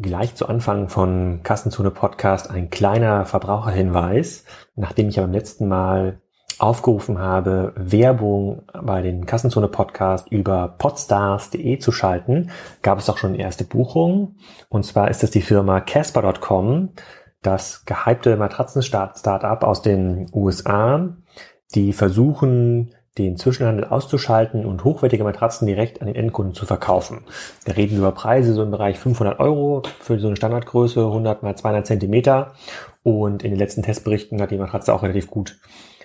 Gleich zu Anfang von Kassenzone Podcast ein kleiner Verbraucherhinweis. Nachdem ich ja beim letzten Mal aufgerufen habe, Werbung bei den Kassenzone Podcast über podstars.de zu schalten, gab es auch schon erste Buchungen. Und zwar ist es die Firma Casper.com, das gehypte Matratzen-Startup aus den USA, die versuchen, den Zwischenhandel auszuschalten und hochwertige Matratzen direkt an den Endkunden zu verkaufen. Da reden wir über Preise so im Bereich 500 Euro für so eine Standardgröße, 100 mal 200 Zentimeter. Und in den letzten Testberichten hat die Matratze auch relativ gut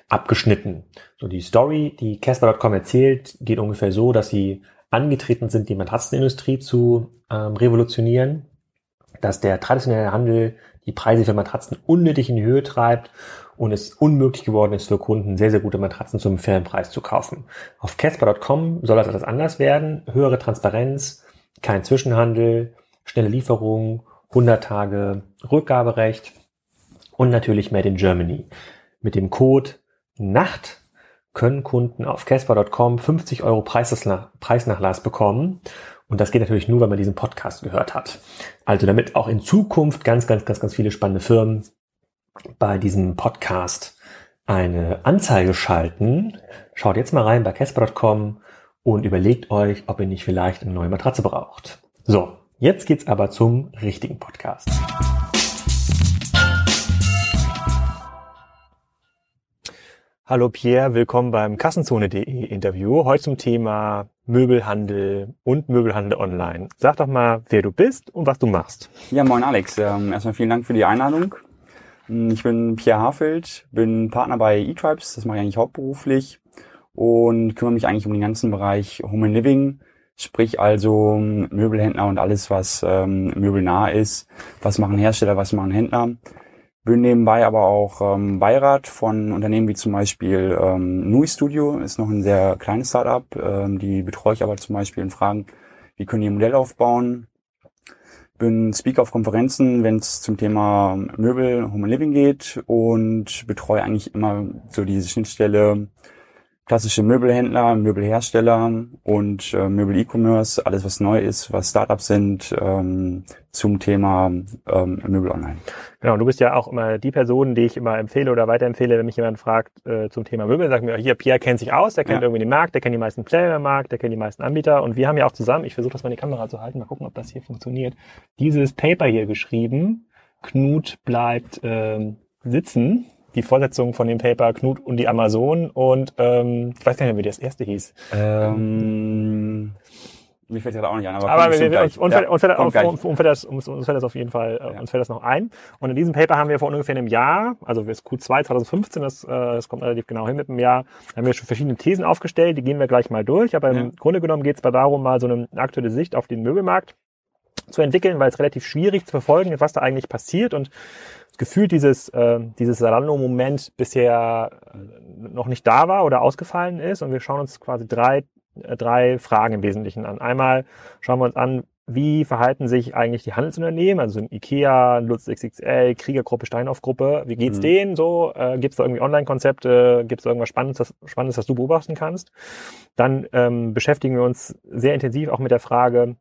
abgeschnitten. So die Story, die Casper.com erzählt, geht ungefähr so, dass sie angetreten sind, die Matratzenindustrie zu ähm, revolutionieren, dass der traditionelle Handel die Preise für Matratzen unnötig in die Höhe treibt und es unmöglich geworden ist für Kunden, sehr, sehr gute Matratzen zum fairen Preis zu kaufen. Auf Casper.com soll das etwas anders werden. Höhere Transparenz, kein Zwischenhandel, schnelle Lieferung, 100 Tage Rückgaberecht und natürlich Made in Germany. Mit dem Code NACHT können Kunden auf Casper.com 50 Euro Preisnachlass bekommen. Und das geht natürlich nur, wenn man diesen Podcast gehört hat. Also damit auch in Zukunft ganz, ganz, ganz, ganz viele spannende Firmen bei diesem Podcast eine Anzeige schalten, schaut jetzt mal rein bei Casper.com und überlegt euch, ob ihr nicht vielleicht eine neue Matratze braucht. So, jetzt geht's aber zum richtigen Podcast. Hallo Pierre, willkommen beim Kassenzone.de Interview. Heute zum Thema Möbelhandel und Möbelhandel online. Sag doch mal, wer du bist und was du machst. Ja, moin Alex. Ähm, erstmal vielen Dank für die Einladung. Ich bin Pierre Hafeld, bin Partner bei eTribes, das mache ich eigentlich hauptberuflich und kümmere mich eigentlich um den ganzen Bereich Home and Living, sprich also Möbelhändler und alles, was ähm, möbelnah ist. Was machen Hersteller, was machen Händler. Bin nebenbei aber auch ähm, Beirat von Unternehmen wie zum Beispiel ähm, Nui Studio, ist noch ein sehr kleines Startup. Ähm, die betreue ich aber zum Beispiel in Fragen, wie können die ein Modell aufbauen, bin Speaker auf Konferenzen, wenn es zum Thema Möbel, Home Living geht und betreue eigentlich immer so diese Schnittstelle klassische Möbelhändler, Möbelhersteller und äh, Möbel-E-Commerce, alles was neu ist, was Startups sind, ähm, zum Thema ähm, Möbel online. Genau, du bist ja auch immer die Person, die ich immer empfehle oder weiterempfehle, wenn mich jemand fragt äh, zum Thema Möbel, sagt mir, hier, Pierre kennt sich aus, der kennt ja. irgendwie den Markt, der kennt die meisten Player im Markt, der kennt die meisten Anbieter und wir haben ja auch zusammen, ich versuche das mal in die Kamera zu halten, mal gucken, ob das hier funktioniert, dieses Paper hier geschrieben, Knut bleibt ähm, sitzen die Vorsetzung von dem Paper Knut und die Amazon und ähm, ich weiß gar nicht mehr, wie das erste hieß. Ähm, mir fällt das auch nicht ein, aber, aber wir, wir, uns, uns, ja, uns, fällt, uns, uns, fällt das, uns, uns fällt das auf jeden Fall, äh, ja. uns fällt das noch ein. Und in diesem Paper haben wir vor ungefähr einem Jahr, also das Q2 2015, das, das kommt relativ genau hin mit einem Jahr, haben wir schon verschiedene Thesen aufgestellt, die gehen wir gleich mal durch. Aber im ja. Grunde genommen geht es darum, mal so eine aktuelle Sicht auf den Möbelmarkt zu entwickeln, weil es relativ schwierig zu verfolgen ist, was da eigentlich passiert und gefühlt dieses, äh, dieses Salando-Moment bisher noch nicht da war oder ausgefallen ist. Und wir schauen uns quasi drei, äh, drei Fragen im Wesentlichen an. Einmal schauen wir uns an, wie verhalten sich eigentlich die Handelsunternehmen, also ein IKEA, Lutz XXL, Kriegergruppe, Steinhoff-Gruppe, wie geht's mhm. denen so? Äh, Gibt es da irgendwie Online-Konzepte? Gibt es irgendwas Spannendes das, Spannendes, das du beobachten kannst? Dann ähm, beschäftigen wir uns sehr intensiv auch mit der Frage,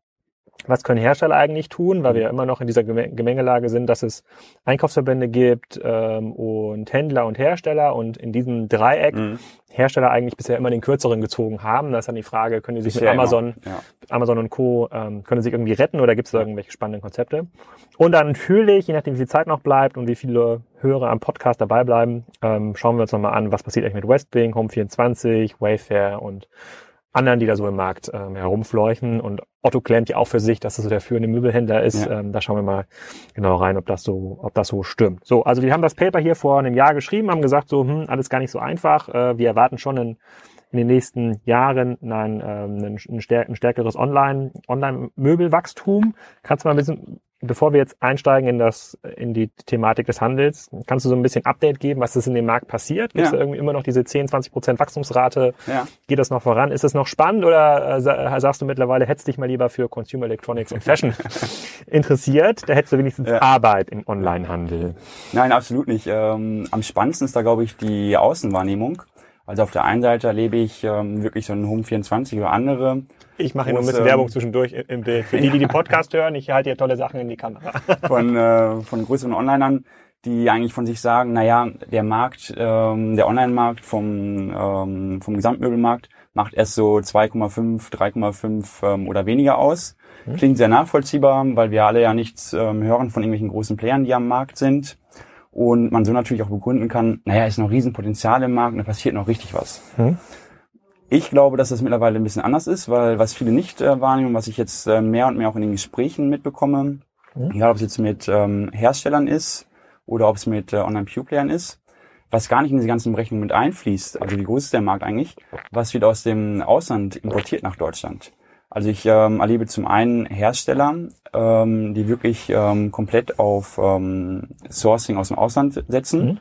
was können Hersteller eigentlich tun, weil wir immer noch in dieser Gemengelage sind, dass es Einkaufsverbände gibt ähm, und Händler und Hersteller und in diesem Dreieck mhm. Hersteller eigentlich bisher immer den kürzeren gezogen haben. Da ist dann die Frage, können die sich bisher mit Amazon, ja. Amazon und Co. Ähm, können sie sich irgendwie retten oder gibt es da irgendwelche spannenden Konzepte? Und dann natürlich, je nachdem wie viel Zeit noch bleibt und wie viele Hörer am Podcast dabei bleiben, ähm, schauen wir uns nochmal an, was passiert eigentlich mit Westwing, Home24, Wayfair und anderen, die da so im Markt ähm, herumfleuchen. Und Otto klemmt ja auch für sich, dass er so der führende Möbelhändler ist. Ja. Ähm, da schauen wir mal genau rein, ob das so, ob das so stimmt. So, also wir haben das Paper hier vor einem Jahr geschrieben, haben gesagt, so, hm, alles gar nicht so einfach. Äh, wir erwarten schon in, in den nächsten Jahren ein, ähm, ein, ein, stärkeres Online, Online-Möbelwachstum. Kannst du mal ein bisschen bevor wir jetzt einsteigen in das, in die Thematik des Handels, kannst du so ein bisschen Update geben, was ist in dem Markt passiert? Gibt es ja. irgendwie immer noch diese 10, 20 Prozent Wachstumsrate? Ja. Geht das noch voran? Ist es noch spannend oder äh, sagst du mittlerweile, hättest dich mal lieber für Consumer Electronics und Fashion interessiert? Da hättest du wenigstens ja. Arbeit im Onlinehandel. Nein, absolut nicht. Ähm, am spannendsten ist da, glaube ich, die Außenwahrnehmung. Also auf der einen Seite erlebe ich ähm, wirklich so einen Home 24 oder andere. Ich mache hier nur ein bisschen Werbung zwischendurch im Bild. Für die, die den Podcast hören, ich halte hier tolle Sachen in die Kamera. von, äh, von größeren Onlinern, die eigentlich von sich sagen, naja, der Markt, ähm, der Online-Markt vom, ähm, vom Gesamtmöbelmarkt macht erst so 2,5, 3,5 ähm, oder weniger aus. Hm. Klingt sehr nachvollziehbar, weil wir alle ja nichts ähm, hören von irgendwelchen großen Playern, die am Markt sind. Und man so natürlich auch begründen kann, naja, ist noch Riesenpotenzial im Markt und da passiert noch richtig was. Hm. Ich glaube, dass das mittlerweile ein bisschen anders ist, weil was viele nicht äh, wahrnehmen, was ich jetzt äh, mehr und mehr auch in den Gesprächen mitbekomme, hm. egal ob es jetzt mit ähm, Herstellern ist oder ob es mit äh, Online-Pure-Playern ist, was gar nicht in diese ganzen Berechnungen mit einfließt, also wie groß ist der Markt eigentlich, was wird aus dem Ausland importiert nach Deutschland. Also ich ähm, erlebe zum einen Hersteller, ähm, die wirklich ähm, komplett auf ähm, Sourcing aus dem Ausland setzen. Mhm.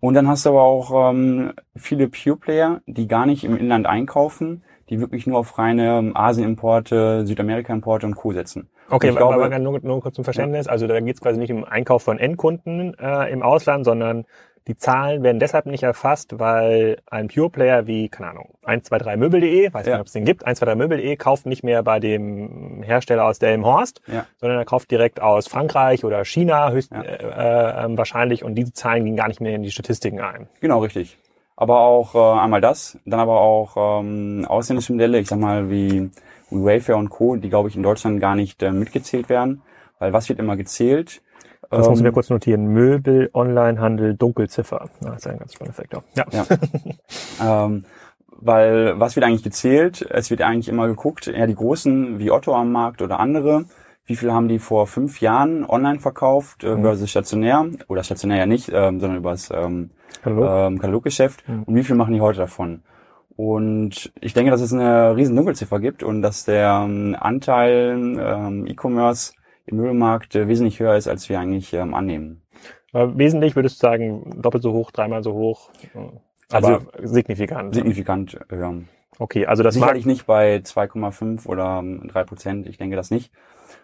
Und dann hast du aber auch ähm, viele Pure-Player, die gar nicht im Inland einkaufen, die wirklich nur auf reine ähm, Asien-Importe, Südamerika-Importe und Co. setzen. Okay, aber, glaube, aber nur, nur kurz zum Verständnis. Ja. Also da geht es quasi nicht um Einkauf von Endkunden äh, im Ausland, sondern die Zahlen werden deshalb nicht erfasst, weil ein Pure Player wie, keine Ahnung, 123möbel.de, weiß ja. nicht, ob es den gibt, 123möbel.de kauft nicht mehr bei dem Hersteller aus Delmenhorst, ja. sondern er kauft direkt aus Frankreich oder China höchst, ja. äh, äh, wahrscheinlich und diese Zahlen gehen gar nicht mehr in die Statistiken ein. Genau, richtig. Aber auch äh, einmal das, dann aber auch ähm, ausländische Modelle, ich sag mal wie, wie Wayfair und Co., die glaube ich in Deutschland gar nicht äh, mitgezählt werden, weil was wird immer gezählt? Das ähm, muss ich mir kurz notieren. Möbel, Onlinehandel, Dunkelziffer. Das ist ein ganz spannender Faktor. Ja. ja. ähm, weil was wird eigentlich gezählt? Es wird eigentlich immer geguckt, ja, die Großen wie Otto am Markt oder andere, wie viel haben die vor fünf Jahren online verkauft äh, mhm. versus stationär oder stationär ja nicht, ähm, sondern übers ähm, Katalog. ähm, Kataloggeschäft mhm. und wie viel machen die heute davon? Und ich denke, dass es eine riesen Dunkelziffer gibt und dass der ähm, Anteil ähm, E-Commerce im Möbelmarkt äh, wesentlich höher ist, als wir eigentlich ähm, annehmen. Aber wesentlich würdest du sagen, doppelt so hoch, dreimal so hoch? Also signifikant. Signifikant höher. Okay, also das Sicherlich nicht bei 2,5 oder 3 ähm, Prozent. Ich denke das nicht.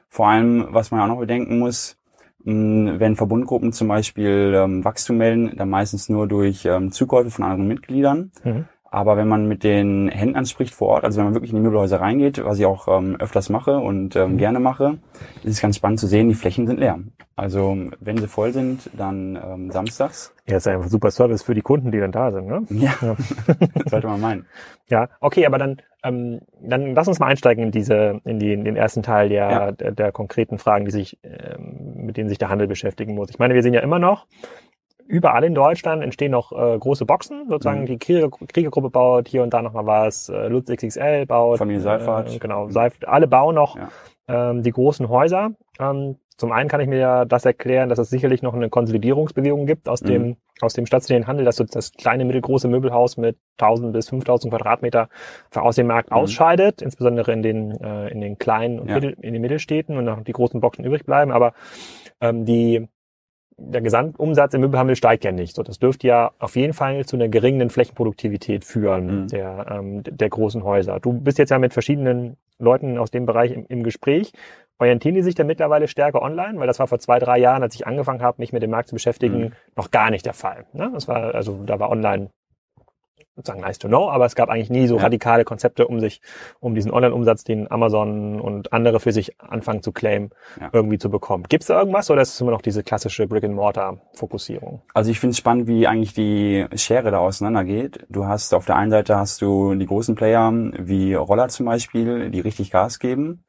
Vor allem, was man auch noch bedenken muss, wenn Verbundgruppen zum Beispiel ähm, Wachstum melden, dann meistens nur durch ähm, Zukäufe von anderen Mitgliedern. Mhm. Aber wenn man mit den Händlern spricht vor Ort, also wenn man wirklich in die Möbelhäuser reingeht, was ich auch ähm, öfters mache und ähm, mhm. gerne mache, ist es ganz spannend zu sehen, die Flächen sind leer. Also wenn sie voll sind, dann ähm, samstags. Ja, ist einfach super Service für die Kunden, die dann da sind, ne? Ja, ja. sollte man meinen. Ja, okay, aber dann, ähm, dann lass uns mal einsteigen in diese, in, die, in den ersten Teil der, ja. der, der konkreten Fragen, die sich, ähm, mit denen sich der Handel beschäftigen muss. Ich meine, wir sehen ja immer noch, überall in Deutschland entstehen noch äh, große Boxen, sozusagen mhm. die Krieger, Kriegergruppe baut hier und da noch mal was, äh, Lutz XXL baut. Familie Seifert. Äh, genau, Seif alle bauen noch ja. ähm, die großen Häuser. Ähm, zum einen kann ich mir ja das erklären, dass es sicherlich noch eine Konsolidierungsbewegung gibt aus mhm. dem aus dem stationären Handel, dass so das kleine mittelgroße Möbelhaus mit 1000 bis 5000 Quadratmeter aus dem Markt mhm. ausscheidet, insbesondere in den äh, in den kleinen und ja. Mittel, in den Mittelstädten und noch die großen Boxen übrig bleiben. Aber ähm, die der Gesamtumsatz im Möbelhandel steigt ja nicht. So, das dürfte ja auf jeden Fall zu einer geringen Flächenproduktivität führen, mhm. der, ähm, der großen Häuser. Du bist jetzt ja mit verschiedenen Leuten aus dem Bereich im, im Gespräch. Orientieren die sich denn mittlerweile stärker online? Weil das war vor zwei, drei Jahren, als ich angefangen habe, mich mit dem Markt zu beschäftigen, mhm. noch gar nicht der Fall. Ne? Das war, also da war online sozusagen nice to know, aber es gab eigentlich nie so ja. radikale Konzepte, um sich, um diesen Online-Umsatz, den Amazon und andere für sich anfangen zu claimen, ja. irgendwie zu bekommen. Gibt es da irgendwas oder ist es immer noch diese klassische Brick-and-Mortar-Fokussierung? Also ich finde es spannend, wie eigentlich die Schere da auseinandergeht. Du hast auf der einen Seite hast du die großen Player wie Roller zum Beispiel, die richtig Gas geben,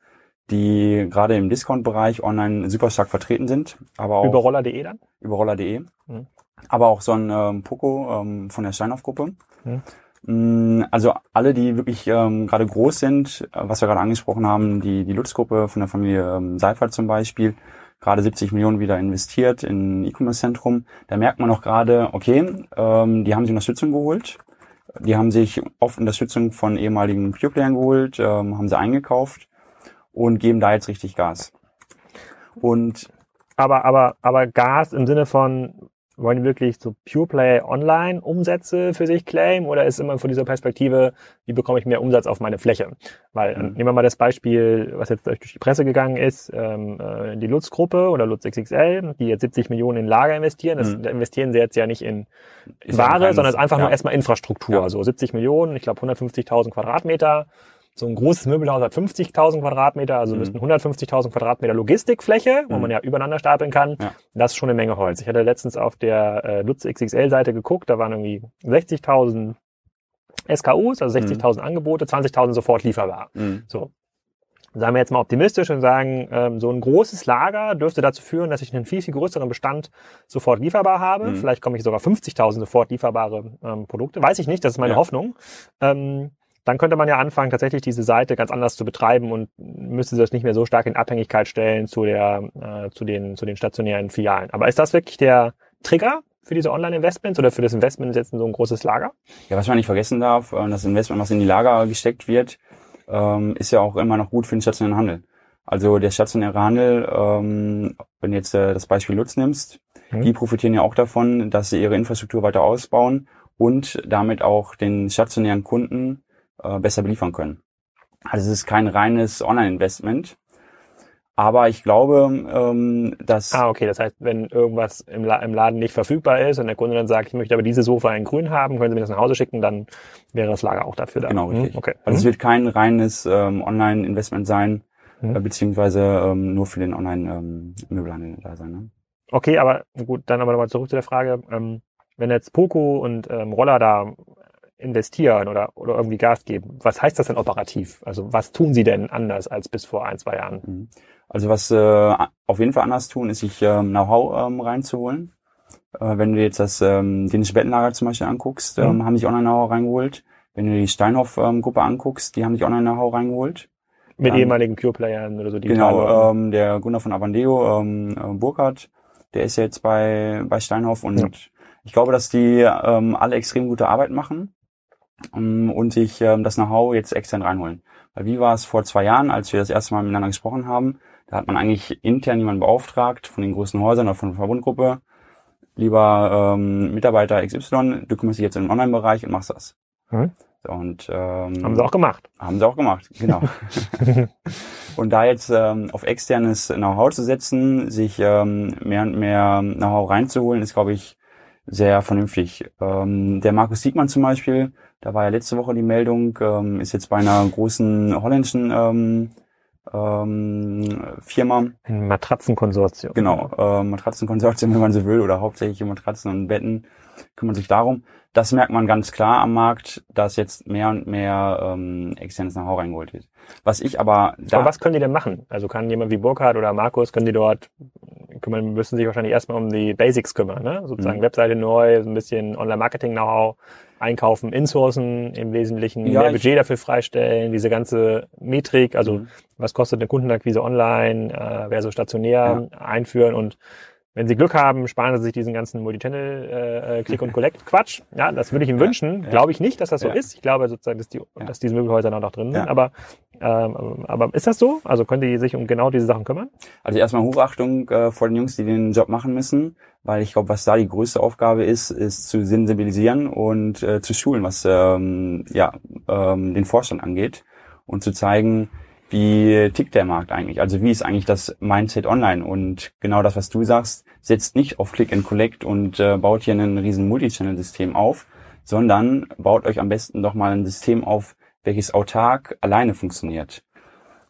die gerade im Discount-Bereich online super stark vertreten sind. Aber auch über roller.de dann? Über roller.de. Mhm aber auch so ein ähm, Poco ähm, von der Steinhoff-Gruppe. Mhm. Also alle, die wirklich ähm, gerade groß sind, äh, was wir gerade angesprochen haben, die, die Lutz-Gruppe von der Familie ähm, Seifert zum Beispiel, gerade 70 Millionen wieder investiert in E-Commerce-Zentrum. Da merkt man auch gerade, okay, ähm, die haben sich Unterstützung geholt. Die haben sich oft Unterstützung von ehemaligen Pure-Playern geholt, ähm, haben sie eingekauft und geben da jetzt richtig Gas. Und aber, aber, aber Gas im Sinne von wollen die wirklich so Pure Play Online Umsätze für sich claimen oder ist immer von dieser Perspektive, wie bekomme ich mehr Umsatz auf meine Fläche? Weil mhm. nehmen wir mal das Beispiel, was jetzt durch die Presse gegangen ist, ähm, äh, die Lutz-Gruppe oder Lutz XXL, die jetzt 70 Millionen in Lager investieren. Das mhm. investieren sie jetzt ja nicht in Ware, sondern es ist einfach ja. nur erstmal Infrastruktur. Ja. So 70 Millionen, ich glaube 150.000 Quadratmeter so ein großes Möbelhaus hat 50.000 Quadratmeter, also mhm. müssten 150.000 Quadratmeter Logistikfläche, wo mhm. man ja übereinander stapeln kann. Ja. Das ist schon eine Menge Holz. Ich hatte letztens auf der äh, Lutz XXL-Seite geguckt, da waren irgendwie 60.000 SKUs, also 60.000 mhm. Angebote, 20.000 sofort lieferbar. Mhm. So. Sagen wir jetzt mal optimistisch und sagen, ähm, so ein großes Lager dürfte dazu führen, dass ich einen viel, viel größeren Bestand sofort lieferbar habe. Mhm. Vielleicht komme ich sogar 50.000 sofort lieferbare ähm, Produkte. Weiß ich nicht, das ist meine ja. Hoffnung. Ähm, dann könnte man ja anfangen, tatsächlich diese Seite ganz anders zu betreiben und müsste das nicht mehr so stark in Abhängigkeit stellen zu der, äh, zu den, zu den stationären Filialen. Aber ist das wirklich der Trigger für diese Online-Investments oder für das Investment jetzt in so ein großes Lager? Ja, was man nicht vergessen darf, äh, das Investment, was in die Lager gesteckt wird, ähm, ist ja auch immer noch gut für den stationären Handel. Also der stationäre Handel, ähm, wenn du jetzt äh, das Beispiel Lutz nimmst, mhm. die profitieren ja auch davon, dass sie ihre Infrastruktur weiter ausbauen und damit auch den stationären Kunden äh, besser beliefern können. Also es ist kein reines Online-Investment. Aber ich glaube, ähm, dass... Ah, okay. Das heißt, wenn irgendwas im, La im, Laden nicht verfügbar ist und der Kunde dann sagt, ich möchte aber diese Sofa in grün haben, können Sie mir das nach Hause schicken, dann wäre das Lager auch dafür da. Genau, richtig. Hm, okay. Also mhm. es wird kein reines ähm, Online-Investment sein, mhm. äh, beziehungsweise ähm, nur für den Online-Möbelhandel ähm, da sein. Ne? Okay, aber gut, dann aber nochmal zurück zu der Frage. Ähm, wenn jetzt Poco und ähm, Roller da investieren oder, oder irgendwie Gas geben. Was heißt das denn operativ? Also was tun Sie denn anders als bis vor ein, zwei Jahren? Mhm. Also was äh, auf jeden Fall anders tun, ist sich ähm, Know-how ähm, reinzuholen. Äh, wenn du jetzt das ähm, dänische Bettenlager zum Beispiel anguckst, ähm, mhm. haben sich Online-Know-how reingeholt. Wenn du die Steinhoff-Gruppe ähm, anguckst, die haben sich Online-Know-how reingeholt. Mit ähm, ehemaligen Pure-Playern oder so? Die genau, ähm, der Gunnar von Avandeo, ähm, äh, Burkhardt, der ist jetzt bei, bei Steinhoff und ja. ich glaube, dass die ähm, alle extrem gute Arbeit machen und sich ähm, das Know-how jetzt extern reinholen. Weil wie war es vor zwei Jahren, als wir das erste Mal miteinander gesprochen haben? Da hat man eigentlich intern jemanden beauftragt von den großen Häusern oder von der Verbundgruppe. Lieber ähm, Mitarbeiter XY, du kümmerst dich jetzt im Online-Bereich und machst das. Hm. So, und, ähm, haben sie auch gemacht. Haben sie auch gemacht, genau. und da jetzt ähm, auf externes Know-how zu setzen, sich ähm, mehr und mehr Know-how reinzuholen, ist, glaube ich, sehr vernünftig. Ähm, der Markus Siegmann zum Beispiel, da war ja letzte Woche die Meldung, ähm, ist jetzt bei einer großen holländischen ähm, ähm, Firma. Ein Matratzenkonsortium. Genau, äh, Matratzenkonsortium, wenn man so will, oder hauptsächlich Matratzen und Betten kümmern sich darum. Das merkt man ganz klar am Markt, dass jetzt mehr und mehr ähm, externes Know-how reingeholt wird. Was ich aber da. Aber was können die denn machen? Also kann jemand wie Burkhard oder Markus, können die dort kümmern, müssen sich wahrscheinlich erstmal um die Basics kümmern, ne? Sozusagen mhm. Webseite neu, so ein bisschen Online-Marketing-Know-how einkaufen, insourcen im Wesentlichen, ja, mehr Budget dafür freistellen, diese ganze Metrik, also mhm. was kostet eine Kundenakquise online, äh, versus stationär ja. einführen und wenn Sie Glück haben, sparen Sie sich diesen ganzen Multichannel äh, äh und Collect Quatsch. Ja, das würde ich Ihnen ja, wünschen. Ja. Glaube ich nicht, dass das so ist. Ich glaube sozusagen, dass die, dass diese Möbelhäuser noch drin sind. Aber ähm, aber ist das so? Also können die sich um genau diese Sachen kümmern? Also erstmal Hochachtung äh, vor den Jungs, die den Job machen müssen, weil ich glaube, was da die größte Aufgabe ist, ist zu sensibilisieren und äh, zu schulen, was ähm, ja ähm, den Vorstand angeht und zu zeigen, wie tickt der Markt eigentlich? Also wie ist eigentlich das Mindset online? Und genau das, was du sagst, setzt nicht auf Click and Collect und äh, baut hier ein riesen Multichannel-System auf, sondern baut euch am besten doch mal ein System auf, welches autark alleine funktioniert.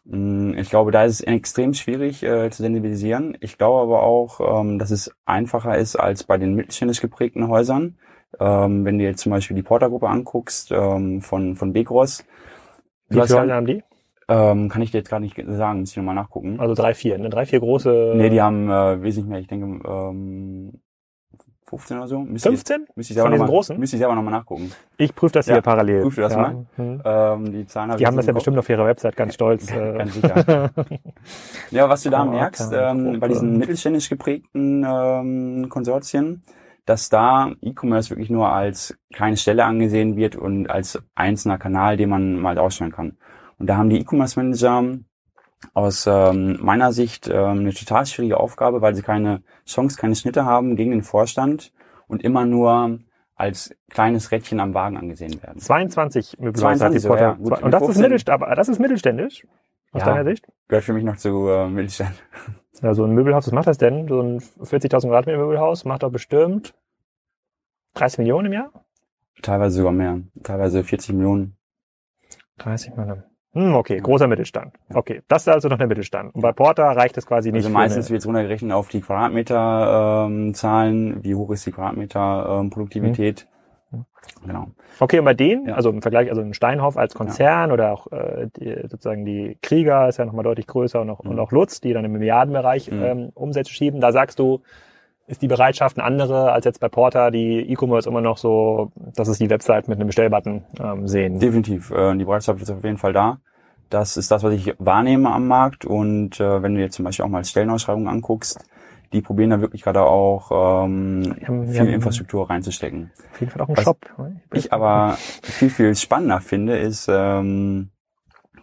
Mm, ich glaube, da ist es extrem schwierig äh, zu sensibilisieren. Ich glaube aber auch, ähm, dass es einfacher ist als bei den mittelständisch geprägten Häusern. Ähm, wenn du jetzt zum Beispiel die Portergruppe anguckst ähm, von, von Begros. Wie viele Häuser haben die? Ähm, kann ich dir jetzt gerade nicht sagen, muss ich nochmal nachgucken. Also drei, vier, ne? Drei, vier große. Nee, die haben äh, wesentlich mehr, ich denke, ähm, 15 oder so. Müsste 15? Ich, müsste ich selber Von diesen noch großen? Müsste ich selber nochmal nachgucken. Ich prüfe das ja, hier parallel. Prüfe das ja. mal. Mhm. Ähm, die Zahlen habe Die haben das ja Kopf. bestimmt auf ihrer Website ganz stolz. Äh. ganz sicher. ja, was du da oh, merkst, ähm, bei diesen mittelständisch geprägten ähm, Konsortien, dass da E-Commerce wirklich nur als kleine Stelle angesehen wird und als einzelner Kanal, den man mal ausstellen kann. Und da haben die E-Commerce Manager aus ähm, meiner Sicht ähm, eine total schwierige Aufgabe, weil sie keine Chance, keine Schnitte haben gegen den Vorstand und immer nur als kleines Rädchen am Wagen angesehen werden. 22 Möbelhäuser hat die Porter. Ja, gut, und das ist, mittelständisch, aber das ist mittelständisch aus ja, deiner Sicht? Gehört für mich noch zu äh, Mittelstand. Ja, so ein Möbelhaus, was macht das denn? So ein 40.000 Quadratmeter Möbelhaus macht doch bestimmt 30 Millionen im Jahr? Teilweise sogar mehr. Teilweise 40 Millionen. 30 Millionen. Hm, okay, großer Mittelstand. Okay, das ist also noch der Mittelstand. Und bei Porter reicht es quasi nicht. Also meistens wird es runtergerechnet auf die Quadratmeter-Zahlen. Ähm, wie hoch ist die Quadratmeter-Produktivität? Ähm, hm. Genau. Okay, und bei denen, ja. also im Vergleich, also ein Steinhoff als Konzern ja. oder auch äh, die, sozusagen die Krieger ist ja nochmal deutlich größer und auch, mhm. und auch Lutz, die dann im Milliardenbereich mhm. ähm, Umsätze schieben, da sagst du, ist die Bereitschaft eine andere als jetzt bei Porter, die E-Commerce immer noch so, dass es die Website mit einem Bestellbutton ähm, sehen. Definitiv. Äh, die Bereitschaft ist auf jeden Fall da. Das ist das, was ich wahrnehme am Markt. Und äh, wenn du dir zum Beispiel auch mal Stellenausschreibungen anguckst, die probieren da wirklich gerade auch ähm, haben, viel Infrastruktur reinzustecken. Auf jeden Fall auch ein was Shop. Ich aber viel, viel spannender finde, ist ähm,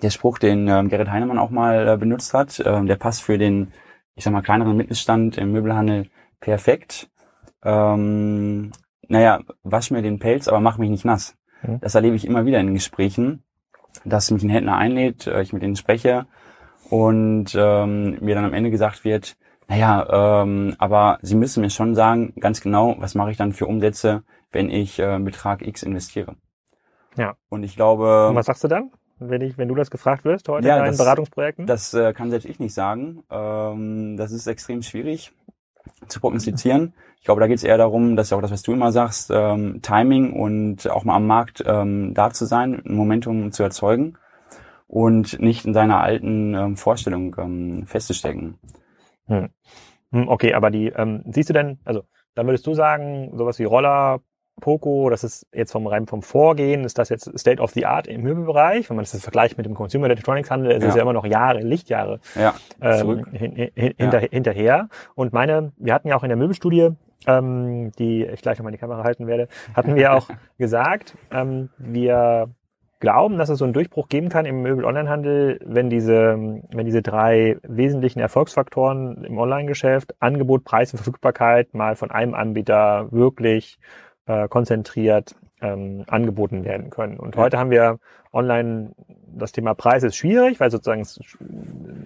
der Spruch, den ähm, Gerrit Heinemann auch mal äh, benutzt hat. Ähm, der passt für den, ich sag mal, kleineren Mittelstand im Möbelhandel perfekt. Ähm, naja, wasch mir den Pelz, aber mach mich nicht nass. Mhm. Das erlebe ich immer wieder in Gesprächen, dass mich ein Händler einlädt, äh, ich mit denen spreche und ähm, mir dann am Ende gesagt wird, naja, ähm, aber Sie müssen mir schon sagen, ganz genau, was mache ich dann für Umsätze, wenn ich äh, Betrag X investiere. Ja. Und ich glaube. Und was sagst du dann, wenn ich, wenn du das gefragt wirst heute ja, in deinen das, Beratungsprojekten? Das äh, kann selbst ich nicht sagen. Ähm, das ist extrem schwierig zu prognostizieren. Ich glaube, da geht es eher darum, dass auch das, was du immer sagst, ähm, Timing und auch mal am Markt ähm, da zu sein, ein Momentum zu erzeugen und nicht in seiner alten ähm, Vorstellung ähm, festzustecken. Hm. hm. Okay, aber die, ähm, siehst du denn, also dann würdest du sagen, sowas wie Roller, Poco, das ist jetzt vom rein vom Vorgehen, ist das jetzt State of the Art im Möbelbereich, wenn man das vergleicht mit dem Consumer Electronics Handel, ist es ja immer noch Jahre, Lichtjahre ja, ähm, hin, hin, hinter, ja. hinterher. Und meine, wir hatten ja auch in der Möbelstudie, ähm, die ich gleich nochmal in die Kamera halten werde, hatten wir auch gesagt, ähm, wir glauben, dass es so einen Durchbruch geben kann im Möbel-Online-Handel, wenn diese, wenn diese drei wesentlichen Erfolgsfaktoren im Online-Geschäft, Angebot, Preis und Verfügbarkeit, mal von einem Anbieter wirklich äh, konzentriert ähm, angeboten werden können. Und heute haben wir online das Thema Preis ist schwierig, weil sozusagen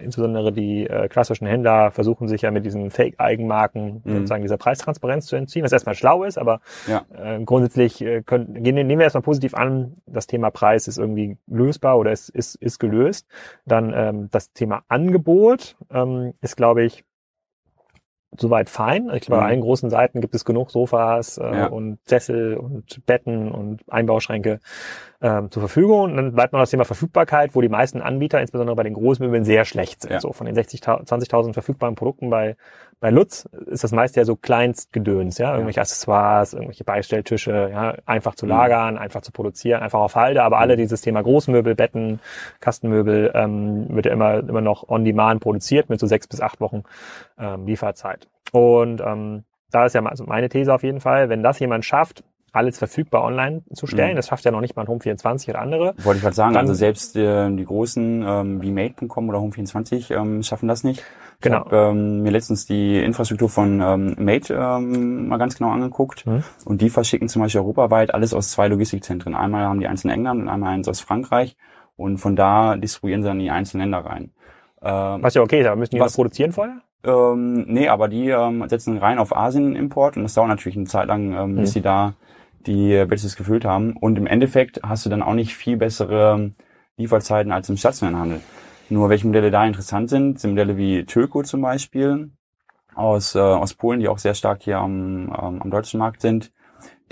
insbesondere die äh, klassischen Händler versuchen sich ja mit diesen Fake-Eigenmarken mhm. sozusagen dieser Preistransparenz zu entziehen, was erstmal schlau ist, aber ja. äh, grundsätzlich äh, können, nehmen wir erstmal positiv an, das Thema Preis ist irgendwie lösbar oder ist, ist, ist gelöst. Dann ähm, das Thema Angebot ähm, ist, glaube ich, soweit fein. Ich glaube, mhm. bei allen großen Seiten gibt es genug Sofas äh, ja. und Sessel und Betten und Einbauschränke ähm, zur Verfügung. Und dann bleibt noch das Thema Verfügbarkeit, wo die meisten Anbieter, insbesondere bei den Großmöbeln, sehr schlecht sind. Ja. So von den 60 20.000 verfügbaren Produkten bei bei Lutz ist das meiste ja so Kleinstgedöns, ja, irgendwelche ja. Accessoires, irgendwelche Beistelltische, ja, einfach zu mhm. lagern, mhm. einfach zu produzieren, einfach auf Halde, aber alle mhm. dieses Thema Großmöbel, Betten, Kastenmöbel ähm, wird ja immer immer noch on demand produziert mit so sechs bis acht Wochen ähm, Lieferzeit. Und ähm, da ist ja also meine These auf jeden Fall, wenn das jemand schafft, alles verfügbar online zu stellen. Mhm. Das schafft ja noch nicht mal ein Home24 oder andere. Wollte ich gerade sagen, Dann, also selbst äh, die großen ähm, wie Made.com oder Home24 ähm, schaffen das nicht. Genau. Ich habe ähm, mir letztens die Infrastruktur von ähm, Made ähm, mal ganz genau angeguckt mhm. und die verschicken zum Beispiel europaweit alles aus zwei Logistikzentren. Einmal haben die eins in England und einmal eins aus Frankreich und von da distribuieren sie dann die einzelnen Länder rein. Ähm, was ja okay ist, aber müssen die was produzieren vorher? Ähm, nee, aber die ähm, setzen rein auf Asien-Import und das dauert natürlich eine Zeit lang, ähm, bis mhm. sie da die Batches gefüllt haben. Und im Endeffekt hast du dann auch nicht viel bessere Lieferzeiten als im stationären Handel. Nur welche Modelle da interessant sind, sind Modelle wie Töko zum Beispiel aus, äh, aus Polen, die auch sehr stark hier am, ähm, am deutschen Markt sind.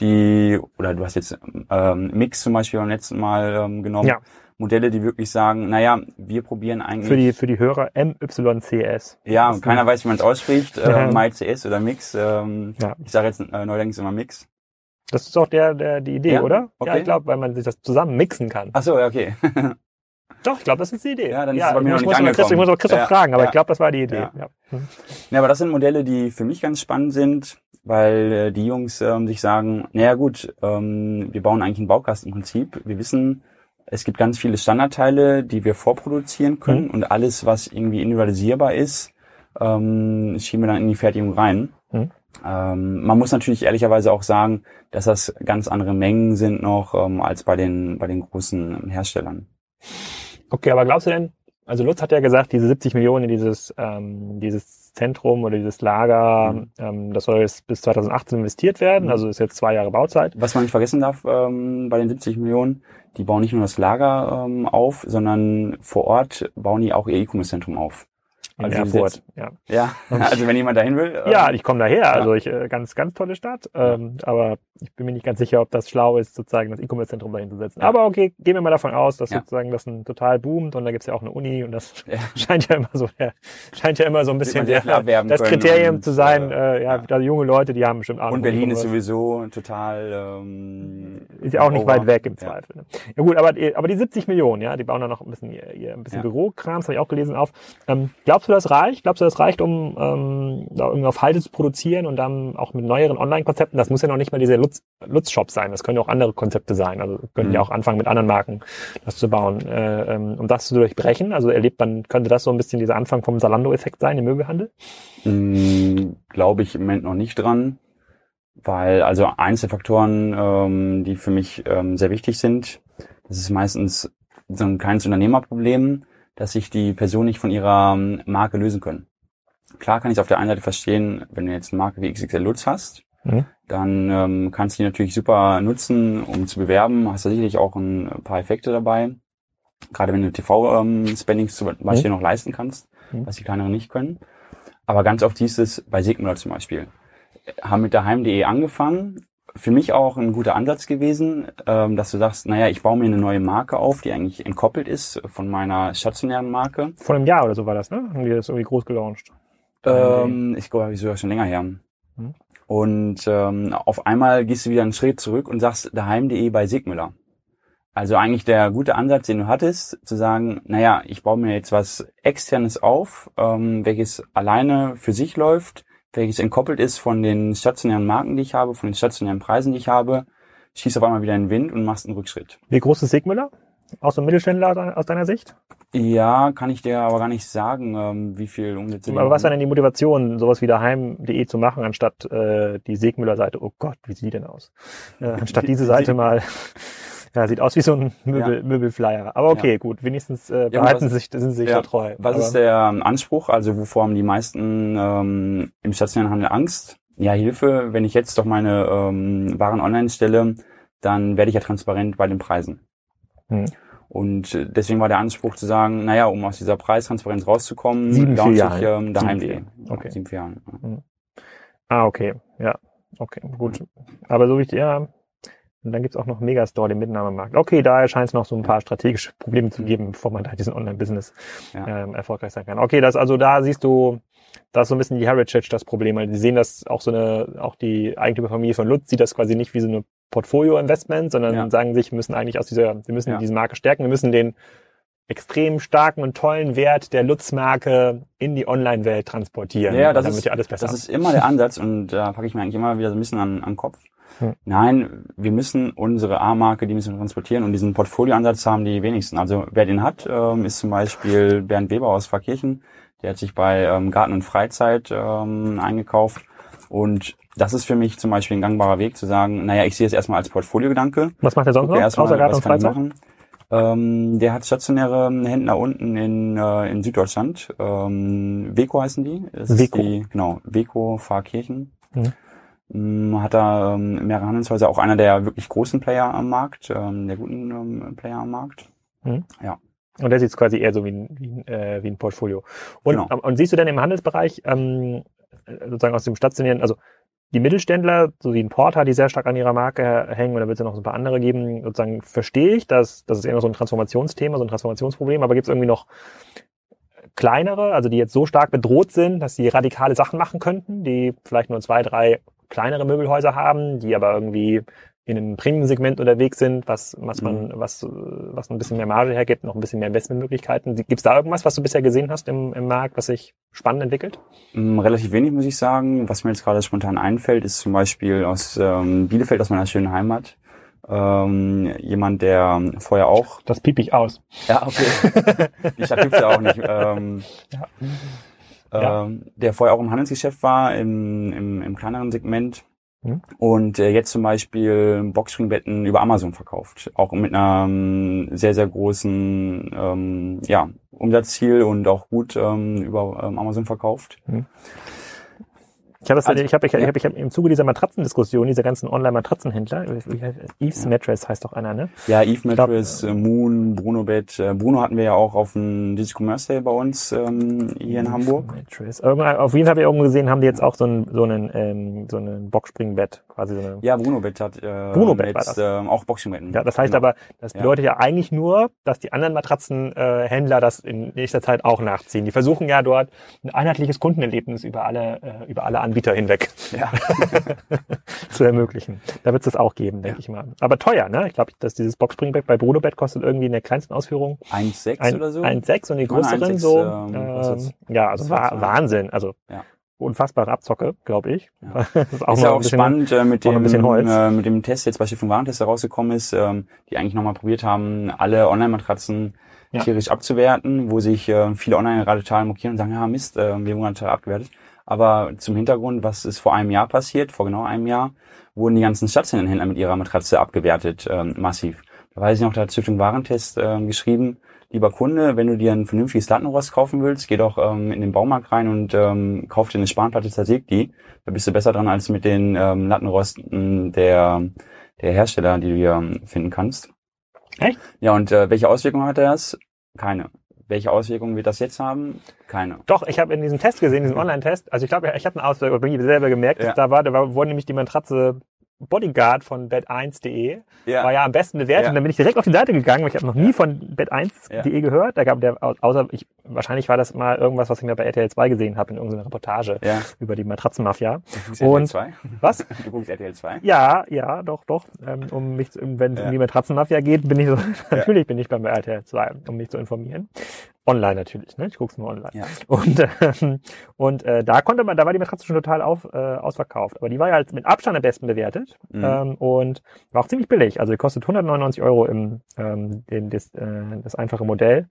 Die, oder du hast jetzt ähm, Mix zum Beispiel beim letzten Mal ähm, genommen. Ja. Modelle, die wirklich sagen, naja, wir probieren eigentlich. Für die, für die Hörer MYCS. Ja, und keiner weiß, wie man es ausspricht. Äh, MyCS oder Mix. Ähm, ja. Ich sage jetzt äh, neuerdings immer Mix. Das ist auch der, der, die Idee, ja? oder? Okay. Ja, ich glaube, weil man sich das zusammen mixen kann. Ach so, okay. Doch, ich glaube, das ist die Idee. Ja, dann ist ja, es bei mir noch nicht angekommen. Christoph, ich muss auch Christoph ja, fragen, aber ja. ich glaube, das war die Idee. Ja. Ja. Aber das sind Modelle, die für mich ganz spannend sind, weil äh, die Jungs ähm, sich sagen, naja gut, ähm, wir bauen eigentlich ein Baukastenprinzip. Wir wissen, es gibt ganz viele Standardteile, die wir vorproduzieren können mhm. und alles, was irgendwie individualisierbar ist, ähm, schieben wir dann in die Fertigung rein. Mhm. Ähm, man muss natürlich ehrlicherweise auch sagen, dass das ganz andere Mengen sind noch ähm, als bei den, bei den großen Herstellern. Okay, aber glaubst du denn, also Lutz hat ja gesagt, diese 70 Millionen in dieses, ähm, dieses Zentrum oder dieses Lager, mhm. ähm, das soll jetzt bis 2018 investiert werden, mhm. also ist jetzt zwei Jahre Bauzeit. Was man nicht vergessen darf ähm, bei den 70 Millionen, die bauen nicht nur das Lager ähm, auf, sondern vor Ort bauen die auch ihr E-Commerce-Zentrum auf. In also Erfurt, ja. Ja, also wenn jemand dahin will. Ähm, ja, ich komme daher. Also ich äh, ganz, ganz tolle Stadt. Ähm, aber ich bin mir nicht ganz sicher, ob das schlau ist, sozusagen das E-Commerce-Zentrum dahin zu setzen. Ja. Aber okay, gehen wir mal davon aus, dass ja. sozusagen das ein total boomt und da gibt's ja auch eine Uni und das ja. scheint ja immer so, der, scheint ja immer so ein bisschen der, das Kriterium zu sein. Äh, ja, ja. junge Leute, die haben bestimmt Ahnung. Und Berlin ist sowieso total. Ähm, ist ja auch nicht weit weg im Zweifel. Ne? Ja gut, aber aber die 70 Millionen, ja, die bauen da noch ein bisschen ihr, ihr ein bisschen Bürokrams, habe ich auch gelesen auf. Ähm, glaubst du, das reicht? Glaubst du, das reicht, um ähm, da irgendwie auf Halte zu produzieren und dann auch mit neueren Online-Konzepten? Das muss ja noch nicht mal diese Lutz, Lutz-Shop sein. Das können ja auch andere Konzepte sein. Also können mhm. ja auch anfangen mit anderen Marken das zu bauen. Äh, ähm, um das zu durchbrechen, also erlebt man, könnte das so ein bisschen dieser Anfang vom Salando-Effekt sein im Möbelhandel? Mhm, Glaube ich im Moment noch nicht dran. Weil also Einzelfaktoren, ähm, die für mich ähm, sehr wichtig sind, das ist meistens so ein kleines Unternehmerproblem dass sich die Person nicht von ihrer ähm, Marke lösen können. Klar kann ich es auf der einen Seite verstehen, wenn du jetzt eine Marke wie XXL Lutz hast, mhm. dann ähm, kannst du die natürlich super nutzen, um zu bewerben. Hast du sicherlich auch ein paar Effekte dabei. Gerade wenn du TV-Spendings ähm, zum Beispiel mhm. noch leisten kannst, mhm. was die kleineren nicht können. Aber ganz oft hieß es bei Sigmüller zum Beispiel. Haben mit daheim.de angefangen, für mich auch ein guter Ansatz gewesen, ähm, dass du sagst, naja, ich baue mir eine neue Marke auf, die eigentlich entkoppelt ist von meiner stationären Marke. Vor einem Jahr oder so war das, ne? Haben die das irgendwie groß gelauncht? Ähm, ich glaube, ich sogar schon länger her. Hm. Und ähm, auf einmal gehst du wieder einen Schritt zurück und sagst daheim.de bei Sigmüller. Also eigentlich der gute Ansatz, den du hattest, zu sagen, naja, ich baue mir jetzt was externes auf, ähm, welches alleine für sich läuft, welches entkoppelt ist von den stationären Marken, die ich habe, von den stationären Preisen, die ich habe, schießt auf einmal wieder in den Wind und machst einen Rückschritt. Wie groß ist Sigmüller? Aus dem Mittelständler aus deiner Sicht? Ja, kann ich dir aber gar nicht sagen, ähm, wie viel Umsätze. Aber was war denn die Motivation, sowas wie daheim.de zu machen, anstatt äh, die Segmüller-Seite? Oh Gott, wie sieht die denn aus? Äh, anstatt diese Seite mal ja, sieht aus wie so ein Möbel, ja. Möbelflyer. Aber okay, ja. gut, wenigstens äh, behalten ja, was, sich, sind sie sich ja, da treu. Was Aber, ist der Anspruch? Also wovor haben die meisten ähm, im stationären Handel Angst? Ja, Hilfe, wenn ich jetzt doch meine ähm, Waren online stelle, dann werde ich ja transparent bei den Preisen. Hm. Und äh, deswegen war der Anspruch zu sagen, naja, um aus dieser Preistransparenz rauszukommen, Sieben, launche ich ähm, daheim.de. Okay. Sieben, vier Jahren. Ja. Ah, okay. Ja. Okay, gut. Aber so wie ich, ja, und dann gibt's auch noch Megastore, den Mitnahmemarkt. Okay, da erscheint es noch so ein paar strategische Probleme zu geben, bevor man da diesen Online-Business ja. ähm, erfolgreich sein kann. Okay, das also da siehst du, da ist so ein bisschen die Heritage das Problem. Weil die sehen das auch so eine, auch die Eigentümerfamilie von Lutz sieht das quasi nicht wie so eine Portfolio-Investment, sondern ja. sagen sich, wir müssen eigentlich aus dieser, wir müssen ja. diese Marke stärken, wir müssen den extrem starken und tollen Wert der Lutz-Marke in die Online-Welt transportieren, ja, das damit ist, alles besser Das ist immer der Ansatz und da packe ich mir eigentlich immer wieder so ein bisschen an, an den Kopf. Hm. Nein, wir müssen unsere A-Marke, die müssen wir transportieren und diesen Portfolioansatz haben die wenigsten. Also wer den hat, ähm, ist zum Beispiel Bernd Weber aus Pfarrkirchen. Der hat sich bei ähm, Garten und Freizeit ähm, eingekauft. Und das ist für mich zum Beispiel ein gangbarer Weg zu sagen, naja, ich sehe es erstmal als Portfoliogedanke. Was macht der sonst noch, außer Garten und Freizeit? Ähm, der hat stationäre Händler unten in, äh, in Süddeutschland. Ähm, Weco heißen die. Das Weco. Die, genau, Weco Pfarrkirchen. Mhm. Ähm, hat da ähm, mehrere Handelshäuser, auch einer der wirklich großen Player am Markt, ähm, der guten ähm, Player am Markt. Mhm. Ja. Und der sieht es quasi eher so wie ein, wie ein, äh, wie ein Portfolio. Und, genau. und siehst du denn im Handelsbereich ähm, sozusagen aus dem stationären, also die Mittelständler, so wie ein Porter, die sehr stark an ihrer Marke hängen, oder wird es ja noch so ein paar andere geben, sozusagen verstehe ich, dass das ist eher noch so ein Transformationsthema, so ein Transformationsproblem, aber gibt es irgendwie noch kleinere, also die jetzt so stark bedroht sind, dass sie radikale Sachen machen könnten, die vielleicht nur zwei, drei kleinere Möbelhäuser haben, die aber irgendwie in einem Premium-Segment unterwegs sind, was, was man, mhm. was, was ein bisschen mehr Marge hergibt, noch ein bisschen mehr Investmentmöglichkeiten. Gibt es da irgendwas, was du bisher gesehen hast im, im Markt, was sich spannend entwickelt? Mm, relativ wenig, muss ich sagen. Was mir jetzt gerade spontan einfällt, ist zum Beispiel aus ähm, Bielefeld, aus meiner schönen Heimat, ähm, jemand, der vorher auch. Das piep ich aus. Ja, okay. Die Stadt gibt's ja auch nicht. Ähm, ja. Ähm, der vorher auch im Handelsgeschäft war, im, im, im kleineren Segment. Mhm. Und äh, jetzt zum Beispiel Boxspringbetten über Amazon verkauft. Auch mit einer ähm, sehr, sehr großen ähm, ja, Umsatzziel und auch gut ähm, über ähm, Amazon verkauft. Mhm. Ich habe also, ich hab, ich, ja. ich hab, ich hab im Zuge dieser Matratzendiskussion, dieser ganzen Online-Matratzenhändler, Eves ja. Mattress heißt doch einer, ne? Ja, Eve Mattress, glaub, äh, Moon, Bruno Bett. Äh, Bruno hatten wir ja auch auf dem Digital Commerce Day bei uns ähm, hier in Hamburg. Mattress. Auf jeden Fall habe ich irgendwo gesehen, haben die jetzt auch so ein so einen ähm, so einen Boxspringbett quasi so eine. Ja, Bruno Bett hat äh, Bruno Bett jetzt, äh, auch Boxspringbetten. Ja, das heißt genau. aber, das bedeutet ja. ja eigentlich nur, dass die anderen Matratzenhändler äh, das in nächster Zeit auch nachziehen. Die versuchen ja dort ein einheitliches Kundenerlebnis über alle äh, über alle Anbieter hinweg ja. zu ermöglichen. Da wird es das auch geben, denke ja. ich mal. Aber teuer, ne? Ich glaube, dass dieses Boxspringbett bei Bruno Bett kostet irgendwie in der kleinsten Ausführung 1,6 oder so. 1,6 und die größeren so. Ähm, ähm, ja, also war Wahnsinn. Also ja unfassbare Abzocke, glaube ich. Ja. Das ist auch, ist ja auch bisschen, spannend äh, mit dem äh, mit dem Test jetzt, was hier vom Warentest herausgekommen ist, ähm, die eigentlich nochmal probiert haben, alle Online-Matratzen ja. tierisch abzuwerten, wo sich äh, viele Online gerade total mokieren und sagen, ja Mist, äh, wir wurden total abgewertet. Aber zum Hintergrund, was ist vor einem Jahr passiert, vor genau einem Jahr, wurden die ganzen stationären Händler mit ihrer Matratze abgewertet, ähm, massiv. Da weiß ich noch, da hat Stiftung Warentest äh, geschrieben, lieber Kunde, wenn du dir ein vernünftiges Lattenrost kaufen willst, geh doch ähm, in den Baumarkt rein und ähm, kauf dir eine Spanplatte, zersäg die. Da bist du besser dran als mit den ähm, Lattenrosten der, der Hersteller, die du hier ähm, finden kannst. Echt? Ja, und äh, welche Auswirkungen hat das? Keine. Welche Auswirkungen wird das jetzt haben? Keine. Doch, ich habe in diesem Test gesehen, diesem Online-Test, also ich glaube, ich habe eine Auswirkung, ich selber gemerkt, ja. da war, da war, wurde nämlich die Matratze Bodyguard von bet1.de ja. war ja am besten bewertet. Ja. Und dann bin ich direkt auf die Seite gegangen, weil ich habe noch nie von bet1.de ja. gehört. Da gab der, außer ich, wahrscheinlich war das mal irgendwas, was ich mir bei RTL 2 gesehen habe in irgendeiner Reportage über die Matratzenmafia. Und RTL 2? was? Du guckst RTL 2? Ja, ja, doch, doch. Ähm, um mich, wenn es um die Matratzenmafia geht, bin ich so, natürlich bin ich beim RTL 2, um mich zu informieren. Online natürlich, ne? Ich guck's nur online. Ja. Und, ähm, und äh, da konnte man, da war die Matratze schon total auf, äh, ausverkauft. Aber die war ja halt mit Abstand am besten bewertet mhm. ähm, und war auch ziemlich billig. Also die kostet 199 Euro im ähm, den, das, äh, das einfache Modell.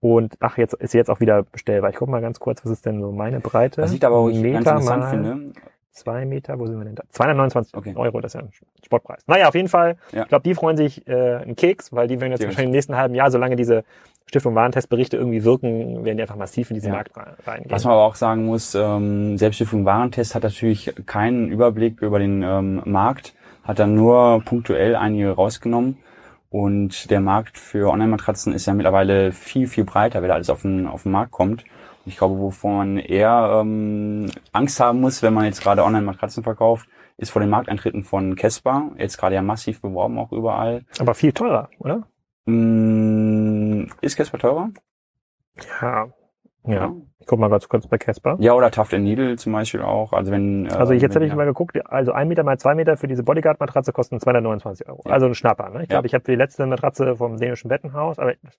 Und ach, jetzt ist sie jetzt auch wieder bestellbar. Ich guck mal ganz kurz, was ist denn so meine Breite? Was ich aber auch Meter mal, finde, zwei Meter, wo sind wir denn da? 229 okay. Euro, das ist ja ein Sportpreis. Naja, auf jeden Fall, ja. ich glaube, die freuen sich äh, einen Keks, weil die werden jetzt wahrscheinlich im nächsten halben Jahr, solange diese Stiftung Warentestberichte irgendwie wirken, werden die einfach massiv in diesen ja. Markt reingehen. Was man aber auch sagen muss, ähm, selbst Stiftung Warentest hat natürlich keinen Überblick über den ähm, Markt, hat dann nur punktuell einige rausgenommen. Und der Markt für Online-Matratzen ist ja mittlerweile viel, viel breiter, weil alles auf den, auf den Markt kommt. Ich glaube, wovon man eher ähm, Angst haben muss, wenn man jetzt gerade Online-Matratzen verkauft, ist vor den Markteintritten von Casper. Jetzt gerade ja massiv beworben auch überall. Aber viel teurer, oder? Ist Casper teurer? Ja. Ja. Ich guck mal ganz kurz bei Casper. Ja, oder Taft Needle zum Beispiel auch. Also wenn. Äh, also jetzt hätte ich mal geguckt, also ein Meter mal zwei Meter für diese Bodyguard-Matratze kosten 229 Euro. Ja. Also ein Schnapper. Ne? Ich glaube, ich habe die letzte Matratze vom dänischen Bettenhaus, aber das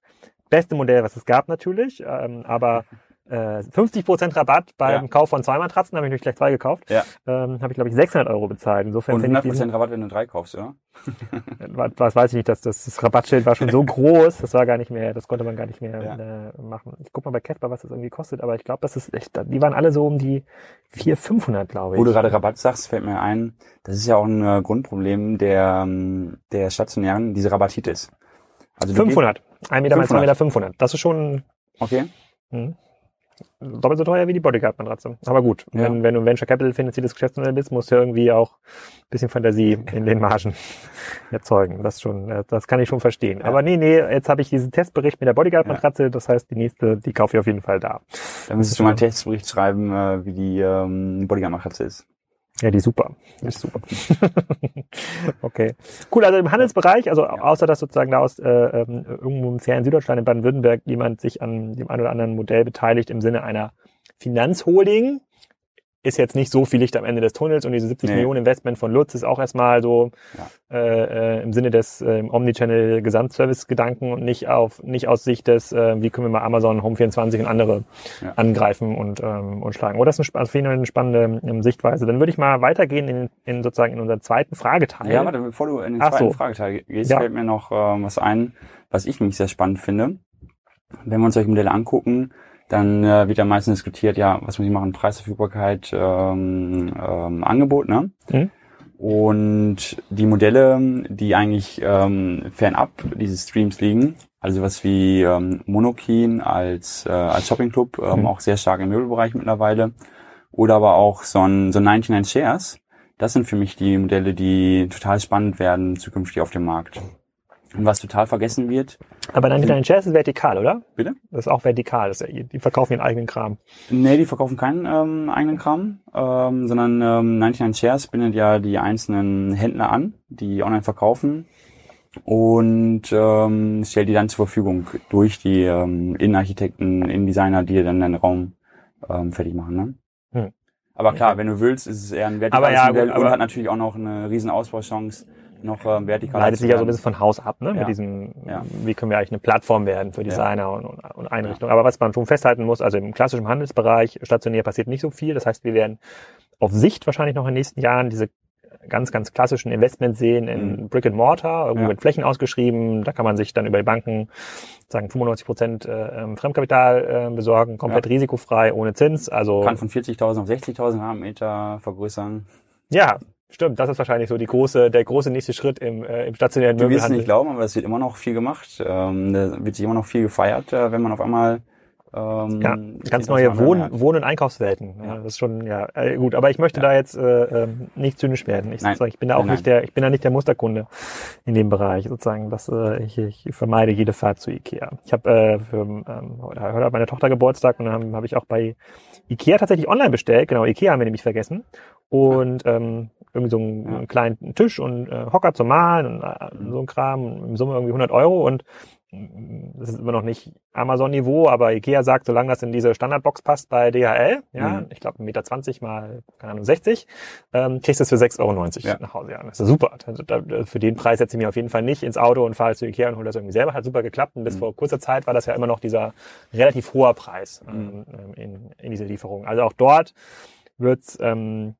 beste Modell, was es gab natürlich, ähm, aber 50% äh, Rabatt beim ja. Kauf von zwei Matratzen, habe ich natürlich gleich zwei gekauft. Ja. Ähm, habe ich, glaube ich, 600 Euro bezahlt. Insofern Und 100 Prozent Rabatt, wenn du drei kaufst, ja? was weiß ich nicht, dass das, das Rabattschild war schon so groß, das war gar nicht mehr, das konnte man gar nicht mehr ja. äh, machen. Ich guck mal bei Casper, was das irgendwie kostet, aber ich glaube, das ist echt, die waren alle so um die 400, 500, glaube ich. Wo du gerade Rabatt sagst, fällt mir ein, das ist ja auch ein äh, Grundproblem der, ähm, der stationären, diese Rabattitis. Also 500. 1 Meter 500. mal 2 Meter 500. Das ist schon... Okay. Hm doppelt so teuer wie die Bodyguard-Matratze. Aber gut, ja. wenn, wenn du Venture Capital finanziertes Geschäftsmodell bist, musst du irgendwie auch ein bisschen Fantasie in den Margen erzeugen. Das schon, äh, das kann ich schon verstehen. Ja. Aber nee, nee, jetzt habe ich diesen Testbericht mit der Bodyguard-Matratze, das heißt, die nächste, die kaufe ich auf jeden Fall da. Dann müsstest du mal einen Testbericht schreiben, äh, wie die ähm, Bodyguard-Matratze ist. Ja, die super. Die ist super. okay. Cool, also im Handelsbereich, also außer dass sozusagen da aus äh, ähm, irgendwo im fernen Süddeutschland in Baden-Württemberg jemand sich an dem einen oder anderen Modell beteiligt im Sinne einer Finanzholding, ist jetzt nicht so viel Licht am Ende des Tunnels und diese 70 nee. Millionen Investment von Lutz ist auch erstmal so ja. äh, äh, im Sinne des äh, Omnichannel Gesamtservice-Gedanken und nicht auf nicht aus Sicht des, äh, wie können wir mal Amazon, Home24 und andere ja. angreifen und, ähm, und schlagen. Oh, das ist eine, also eine spannende ähm, Sichtweise. Dann würde ich mal weitergehen in, in sozusagen in unseren zweiten Frageteil. Ja, warte, bevor du in den Ach zweiten so. Frageteil gehst, ja. fällt mir noch ähm, was ein, was ich nämlich sehr spannend finde. Wenn wir uns solche Modelle angucken, dann äh, wird ja meistens diskutiert, ja, was muss ich machen, Preisverfügbarkeit, ähm, ähm, Angebot, ne? Mhm. Und die Modelle, die eigentlich ähm, fernab dieses Streams liegen, also was wie ähm, Monokeen als, äh, als Shopping-Club, ähm, mhm. auch sehr stark im Möbelbereich mittlerweile, oder aber auch so ein, so 99 Shares, das sind für mich die Modelle, die total spannend werden zukünftig auf dem Markt. Und was total vergessen wird. Aber dann dein Shares ist vertikal, oder? Bitte? Das ist auch vertikal. Das ist, die verkaufen ihren eigenen Kram. Nee, die verkaufen keinen ähm, eigenen Kram, ähm, sondern ähm, 99 Shares bindet ja die einzelnen Händler an, die online verkaufen und ähm, stellt die dann zur Verfügung durch die ähm, Innenarchitekten, Innendesigner, die dann deinen Raum ähm, fertig machen. Ne? Hm. Aber klar, wenn du willst, ist es eher ein vertikales ja, Modell gut, und hat natürlich auch noch eine riesen Ausbauchance noch ähm, vertikal. Leitet sich ja so ein bisschen von Haus ab, ne? Ja. Mit diesem, ja. wie können wir eigentlich eine Plattform werden für Designer ja. und, und Einrichtungen. Aber was man schon festhalten muss, also im klassischen Handelsbereich stationär passiert nicht so viel. Das heißt, wir werden auf Sicht wahrscheinlich noch in den nächsten Jahren diese ganz, ganz klassischen Investments sehen in mhm. Brick and Mortar, irgendwo ja. mit Flächen ausgeschrieben. Da kann man sich dann über die Banken sagen 95 Prozent äh, ähm, Fremdkapital äh, besorgen, komplett ja. risikofrei, ohne Zins. Also kann von 40.000 auf 60.000 Quadratmeter vergrößern. Ja, Stimmt, das ist wahrscheinlich so die große, der große nächste Schritt im, äh, im stationären Möbelhandel. Du wirst nicht glauben, aber es wird immer noch viel gemacht. Ähm, da wird sich immer noch viel gefeiert, äh, wenn man auf einmal ähm, ja, ganz neue Wohn-, Wohn und Einkaufswelten. Ja. das ist schon, ja, äh, gut. Aber ich möchte ja. da jetzt äh, äh, nicht zynisch werden. Ich, ich bin da auch nein, nicht der, ich bin da nicht der Musterkunde in dem Bereich sozusagen. Dass, äh, ich, ich vermeide jede Fahrt zu Ikea. Ich habe äh, für ähm, heute hat meine Tochter Geburtstag und dann habe hab ich auch bei Ikea tatsächlich online bestellt. Genau, Ikea haben wir nämlich vergessen. Und ähm, irgendwie so einen, ja. kleinen Tisch und äh, Hocker zum Malen und äh, so ein Kram, im Summe irgendwie 100 Euro und mm, das ist immer noch nicht Amazon-Niveau, aber Ikea sagt, solange das in diese Standardbox passt bei DHL, ja, mhm. ich glaube 1,20 Meter mal, keine Ahnung, 60, ähm, kriegst du es für 6,90 Euro ja. nach Hause. Ja, das ist super. Also da, für den Preis setze ich mich auf jeden Fall nicht ins Auto und fahre zu Ikea und hole das irgendwie selber. Hat super geklappt und bis mhm. vor kurzer Zeit war das ja immer noch dieser relativ hoher Preis ähm, mhm. in, in dieser Lieferung. Also auch dort wird's ähm,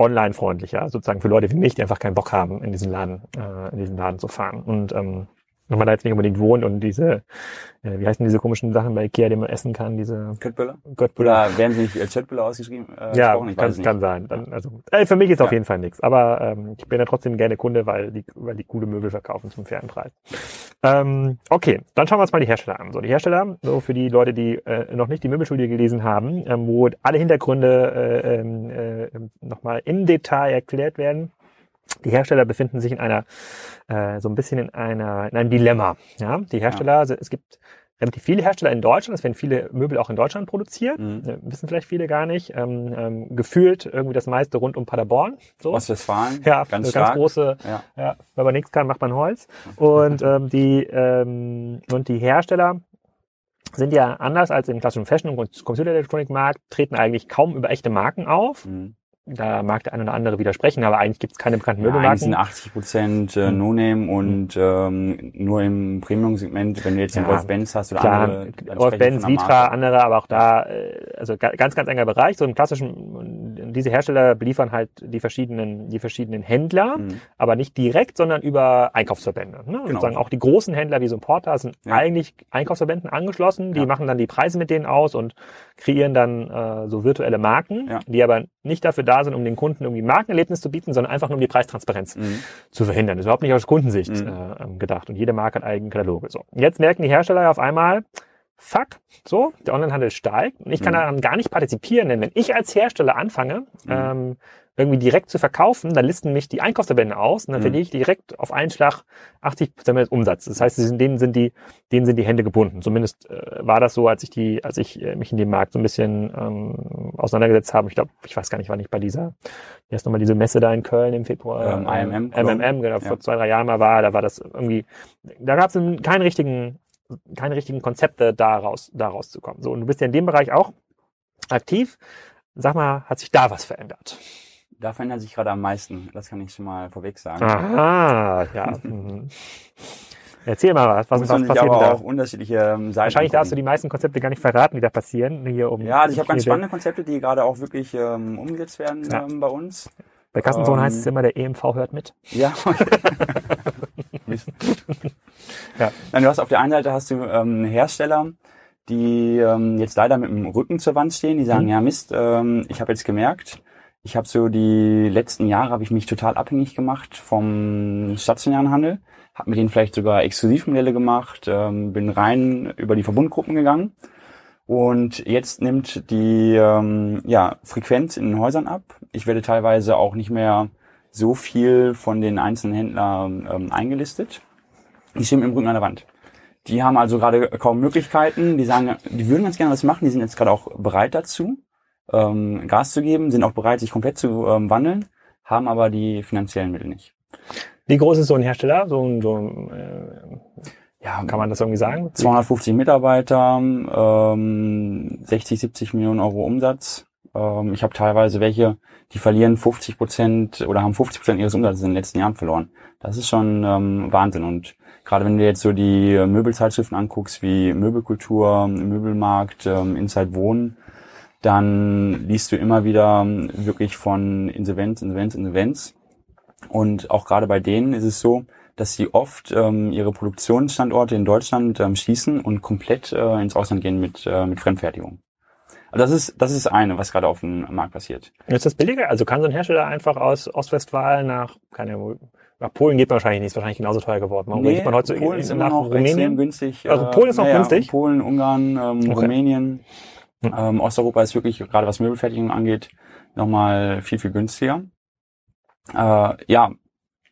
online-freundlicher, sozusagen für Leute wie mich, die einfach keinen Bock haben, in diesen Laden, äh, in diesen Laden zu fahren. Und ähm, wenn man da jetzt nicht unbedingt wohnt und diese, äh, wie heißen diese komischen Sachen bei Ikea, die man essen kann, diese Köttbüller? Köttbüller. Oder werden sie nicht als Köttbüller ausgeschrieben? Äh, ja, kann, kann sein. Dann, also äh, für mich ist ja. auf jeden Fall nichts. Aber ähm, ich bin ja trotzdem gerne Kunde, weil die, weil die gute Möbel verkaufen zum fairen Preis. Ähm, okay, dann schauen wir uns mal die Hersteller an. So, die Hersteller, so für die Leute, die äh, noch nicht die Möbelstudie gelesen haben, ähm, wo alle Hintergründe äh, ähm, äh, nochmal im Detail erklärt werden. Die Hersteller befinden sich in einer, äh, so ein bisschen in einer, in einem Dilemma. Ja, die Hersteller, ja. es gibt relativ viele Hersteller in Deutschland, es werden viele Möbel auch in Deutschland produziert, mhm. Äh, wissen vielleicht viele gar nicht. Ähm, ähm, gefühlt irgendwie das meiste rund um Paderborn. So. Ostwestfalen. Ja, ganz, ganz große. Ja. ja. wenn man nichts kann, macht man Holz. Und ähm, die ähm, und die Hersteller sind ja anders als im klassischen Fashion- und Computerelektronikmarkt, treten eigentlich kaum über echte Marken auf. Mhm da mag der eine oder andere widersprechen, aber eigentlich gibt es keine bekannten ja, Möbelmarken. sind 80 Prozent äh, hm. No-Name und ähm, nur im Premium-Segment, wenn du jetzt ja, einen Wolf-Benz hast oder klar, andere. Wolf-Benz, Vitra, andere, aber auch da, äh, also ganz, ganz enger Bereich. So im klassischen, diese Hersteller beliefern halt die verschiedenen, die verschiedenen Händler, mhm. aber nicht direkt, sondern über Einkaufsverbände. Ne? Genau. Sozusagen auch die großen Händler wie so ein Porter sind ja. eigentlich Einkaufsverbänden angeschlossen, die ja. machen dann die Preise mit denen aus und kreieren dann äh, so virtuelle Marken, die aber nicht dafür da sind, um den Kunden irgendwie Markenerlebnis zu bieten, sondern einfach nur um die Preistransparenz mhm. zu verhindern. Das ist überhaupt nicht aus Kundensicht mhm. äh, ähm, gedacht. Und jede Marke hat eigene Kataloge. So. Jetzt merken die Hersteller auf einmal, fuck, so, der Onlinehandel steigt und ich kann mhm. daran gar nicht partizipieren, denn wenn ich als Hersteller anfange, mhm. ähm, irgendwie direkt zu verkaufen, dann listen mich die Einkaufsverbände aus und dann mhm. verliere ich direkt auf einen Schlag 80 Prozent des Umsatzes. Das heißt, denen sind die, denen sind die Hände gebunden. Zumindest äh, war das so, als ich die, als ich äh, mich in dem Markt so ein bisschen ähm, auseinandergesetzt habe. Ich glaube, ich weiß gar nicht, wann ich bei dieser, wie heißt nochmal diese Messe da in Köln im Februar, ähm, IMM, MMM, genau, ja. vor zwei, drei Jahren mal war, da war das irgendwie, da gab es keinen richtigen, keine richtigen Konzepte daraus, daraus zu kommen. So, und du bist ja in dem Bereich auch aktiv Sag mal, hat sich da was verändert? Da verändert sich gerade am meisten. Das kann ich schon mal vorweg sagen. Ah, ja. Mhm. Erzähl mal was, was, was passiert aber da? auch unterschiedliche ähm, Seiten Wahrscheinlich darfst du die meisten Konzepte gar nicht verraten, die da passieren. Hier um, Ja, also ich habe ganz spannende Konzepte, die gerade auch wirklich ähm, umgesetzt werden Ja. ähm, bei uns. Bei Kassensohn ähm, heißt es immer, der EMV hört mit. Ja. okay. Ja. Nein, du hast auf der einen Seite hast du ähm, Hersteller, die ähm, jetzt leider mit dem Rücken zur Wand stehen, die sagen, Mhm. ja Mist, ähm, ich habe jetzt gemerkt, ich habe so die letzten Jahre habe ich mich total abhängig gemacht vom stationären Handel, habe mit denen vielleicht sogar Exklusivmodelle gemacht, ähm, bin rein über die Verbundgruppen gegangen und jetzt nimmt die ähm, ja, Frequenz in den Häusern ab. Ich werde teilweise auch nicht mehr so viel von den einzelnen Händlern ähm, eingelistet. Die stehen im Rücken an der Wand. Die haben also gerade kaum Möglichkeiten. Die sagen, die würden ganz gerne was machen. Die sind jetzt gerade auch bereit dazu, ähm, Gas zu geben, sind auch bereit, sich komplett zu ähm, wandeln, haben aber die finanziellen Mittel nicht. Wie groß ist so ein Hersteller? So ein, so ein äh, Ja, kann man das irgendwie sagen? 250 Mitarbeiter, ähm, 60, 70 Millionen Euro Umsatz. Ähm, ich habe teilweise welche, die verlieren 50 Prozent oder haben 50 Prozent ihres Umsatzes in den letzten Jahren verloren. Das ist schon ähm, Wahnsinn. Und gerade wenn du jetzt so die Möbelzeitschriften anguckst, wie Möbelkultur, Möbelmarkt, ähm, Inside Wohnen, dann liest du immer wieder ähm, wirklich von Insolvenz, Insolvenz, Insolvenz. Und auch gerade bei denen ist es so, dass sie oft ähm, ihre Produktionsstandorte in Deutschland ähm, schließen und komplett äh, ins Ausland gehen mit, äh, mit Fremdfertigung. Also das ist das ist eine, was gerade auf dem Markt passiert. Ist das billiger? Also kann so ein Hersteller einfach aus Ostwestfalen nach, keine Ahnung, nach Polen geht man wahrscheinlich nicht, ist wahrscheinlich genauso teuer geworden. Warum geht man heute so Polen ist nach immer noch extrem Rumänien? günstig. Also Polen ist noch naja, günstig? Polen, Ungarn, ähm, Okay. Rumänien. Hm. Ähm, Osteuropa ist wirklich, gerade was Möbelfertigung angeht, nochmal viel, viel günstiger. Äh, ja,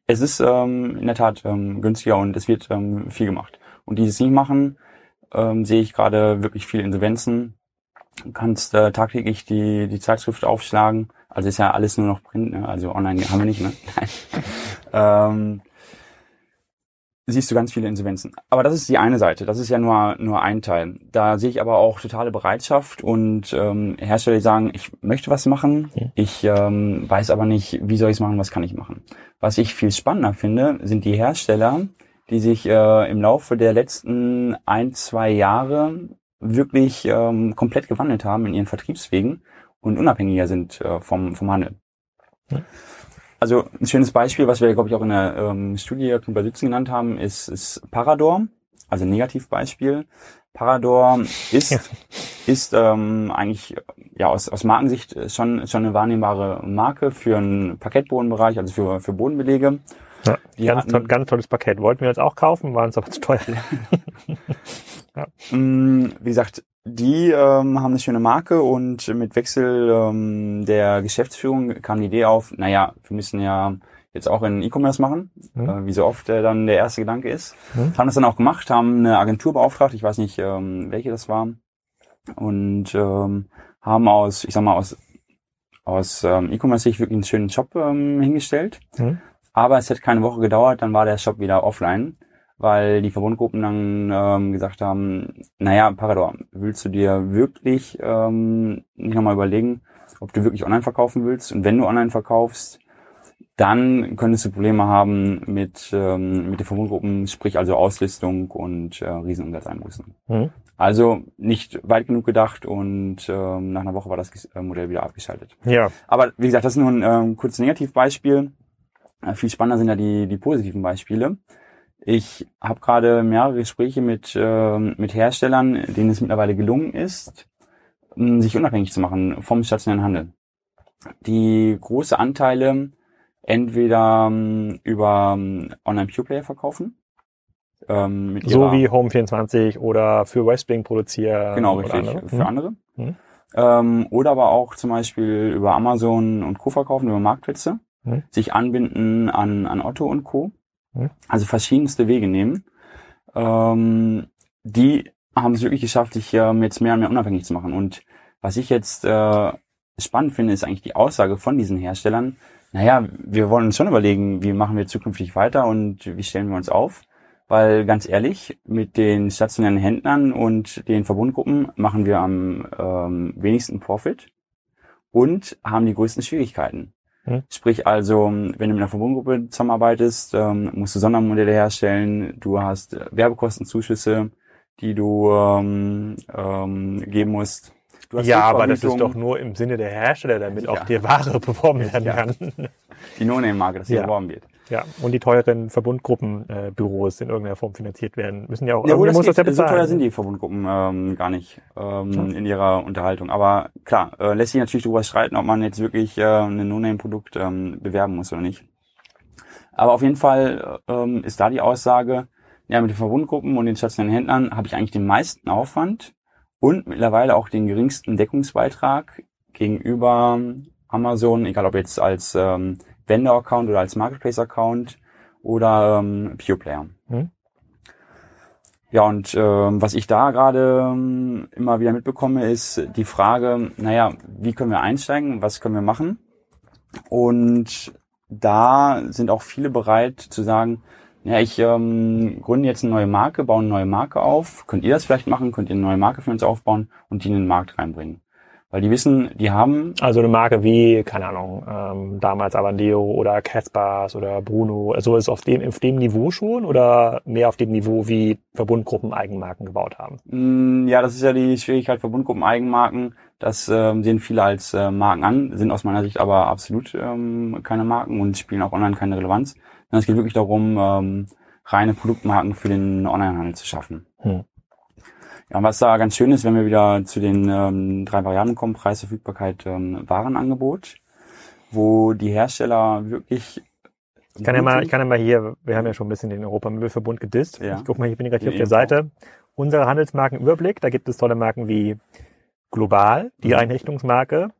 es ist ähm, in der Tat ähm, günstiger und es wird ähm, viel gemacht. Und die, es nicht machen, ähm, sehe ich gerade wirklich viele Insolvenzen. Du kannst äh, tagtäglich die, die Zeitschrift aufschlagen. Also ist ja alles nur noch Print, ne? also online haben wir nicht. Ne? ähm, siehst du ganz viele Insolvenzen. Aber das ist die eine Seite. Das ist ja nur, nur ein Teil. Da sehe ich aber auch totale Bereitschaft und ähm, Hersteller, die sagen, ich möchte was machen, Ja. ich ähm, weiß aber nicht, wie soll ich es machen, was kann ich machen. Was ich viel spannender finde, sind die Hersteller, die sich äh, im Laufe der letzten ein, zwei Jahre wirklich ähm, komplett gewandelt haben in ihren Vertriebswegen und unabhängiger sind äh, vom, vom Handel. Ja. Also ein schönes Beispiel, was wir, glaube ich, auch in der ähm, Studie bei Sitzen genannt haben, ist, ist Parador, also ein Negativbeispiel. Parador ist, Ja. ist ähm, eigentlich ja aus, aus Markensicht schon, schon eine wahrnehmbare Marke für einen Parkettbodenbereich, also für, für Bodenbelege. Ja, ganz, hatten- toll, ganz tolles Paket. Wollten wir jetzt auch kaufen, waren uns aber zu teuer. Mm, Wie gesagt, die ähm, haben eine schöne Marke und mit Wechsel ähm, der Geschäftsführung kam die Idee auf, naja, wir müssen ja jetzt auch in E-Commerce machen, Mhm. äh, wie so oft äh, dann der erste Gedanke ist. Mhm. Haben das dann auch gemacht, haben eine Agentur beauftragt, ich weiß nicht, ähm, welche das war, und ähm, haben aus, ich sag mal, aus, aus ähm, E-Commerce-Sicht wirklich einen schönen Shop ähm, hingestellt. Mhm. Aber es hat keine Woche gedauert, dann war der Shop wieder offline, weil die Verbundgruppen dann ähm, gesagt haben, naja, Parador, willst du dir wirklich ähm, nicht nochmal überlegen, ob du wirklich online verkaufen willst? Und wenn du online verkaufst, dann könntest du Probleme haben mit, ähm, mit den Verbundgruppen, sprich also Auslistung und äh, Riesenumsatzeinbußen. Mhm. Also nicht weit genug gedacht und ähm, nach einer Woche war das äh, Modell wieder abgeschaltet. Ja, Aber wie gesagt, das ist nur ein ähm, kurzes Negativbeispiel. Äh, viel spannender sind ja die, die positiven Beispiele. Ich habe gerade mehrere Gespräche mit, ähm, mit Herstellern, denen es mittlerweile gelungen ist, mh, sich unabhängig zu machen vom stationären Handel. Die große Anteile entweder ähm, über ähm, Online-Pure-Player verkaufen. Ähm, mit so ihrer- wie Home24 oder für Westwing produzieren. Genau, oder richtig, andere. für Mhm. andere. Mhm. Ähm, oder aber auch zum Beispiel über Amazon und Co. verkaufen, über Marktplätze, Mhm. sich anbinden an, an Otto und Co. Mhm. Also verschiedenste Wege nehmen. Ähm, die haben es wirklich geschafft, sich ähm, jetzt mehr und mehr unabhängig zu machen. Und was ich jetzt äh, spannend finde, ist eigentlich die Aussage von diesen Herstellern, naja, wir wollen uns schon überlegen, wie machen wir zukünftig weiter und wie stellen wir uns auf. Weil ganz ehrlich, mit den stationären Händlern und den Verbundgruppen machen wir am ähm, wenigsten Profit. und haben die größten Schwierigkeiten. Hm. Sprich also, wenn du mit einer Verbundgruppe zusammenarbeitest, ähm, musst du Sondermodelle herstellen, du hast Werbekostenzuschüsse, die du ähm, ähm, geben musst. ja, aber das ist doch nur im Sinne der Hersteller, damit ja. auch die Ware beworben werden ja. kann. Die No-Name-Marke, dass sie ja. beworben wird. Ja, und die teuren Verbundgruppenbüros äh, in irgendeiner Form finanziert werden, müssen ja auch. Ja, das muss das ja bezahlen. So teuer sind die Verbundgruppen ähm, gar nicht ähm, ja. in ihrer Unterhaltung. Aber klar, äh, lässt sich natürlich darüber streiten, ob man jetzt wirklich äh, ein No-Name-Produkt ähm, bewerben muss oder nicht. Aber auf jeden Fall ähm, ist da die Aussage, ja, mit den Verbundgruppen und den stationären Händlern habe ich eigentlich den meisten Aufwand und mittlerweile auch den geringsten Deckungsbeitrag gegenüber Amazon, egal ob jetzt als ähm, Vendor-Account oder als Marketplace-Account oder ähm, Pure Player. Mhm. Ja, und ähm, was ich da gerade ähm, immer wieder mitbekomme, ist die Frage, naja, wie können wir einsteigen, was können wir machen? Und da sind auch viele bereit zu sagen, ja, ich ähm, gründe jetzt eine neue Marke, baue eine neue Marke auf. Könnt ihr das vielleicht machen? Könnt ihr eine neue Marke für uns aufbauen und die in den Markt reinbringen? Weil die wissen, die haben. Also eine Marke wie, keine Ahnung, ähm, damals Avandeo oder Caspars oder Bruno, also ist auf dem, auf dem Niveau schon oder mehr auf dem Niveau, wie Verbundgruppen Eigenmarken gebaut haben? Mm, ja, das ist ja die Schwierigkeit, Verbundgruppen Eigenmarken. Das ähm, sehen viele als äh, Marken an, sind aus meiner Sicht aber absolut ähm, keine Marken und spielen auch online keine Relevanz. Es geht wirklich darum, ähm, reine Produktmarken für den Onlinehandel zu schaffen. Hm. Ja, was da ganz schön ist, wenn wir wieder zu den ähm, drei Varianten kommen, Preis, Verfügbarkeit, ähm, Warenangebot, wo die Hersteller wirklich ich kann ja mal, ich kann ja mal hier, wir haben ja schon ein bisschen den Europamöbelverbund gedisst. Ja. Ich guck mal, ich bin gerade hier auf der Seite. Unsere Handelsmarkenüberblick, da gibt es tolle Marken wie Global, die mhm. Einrichtungsmarke,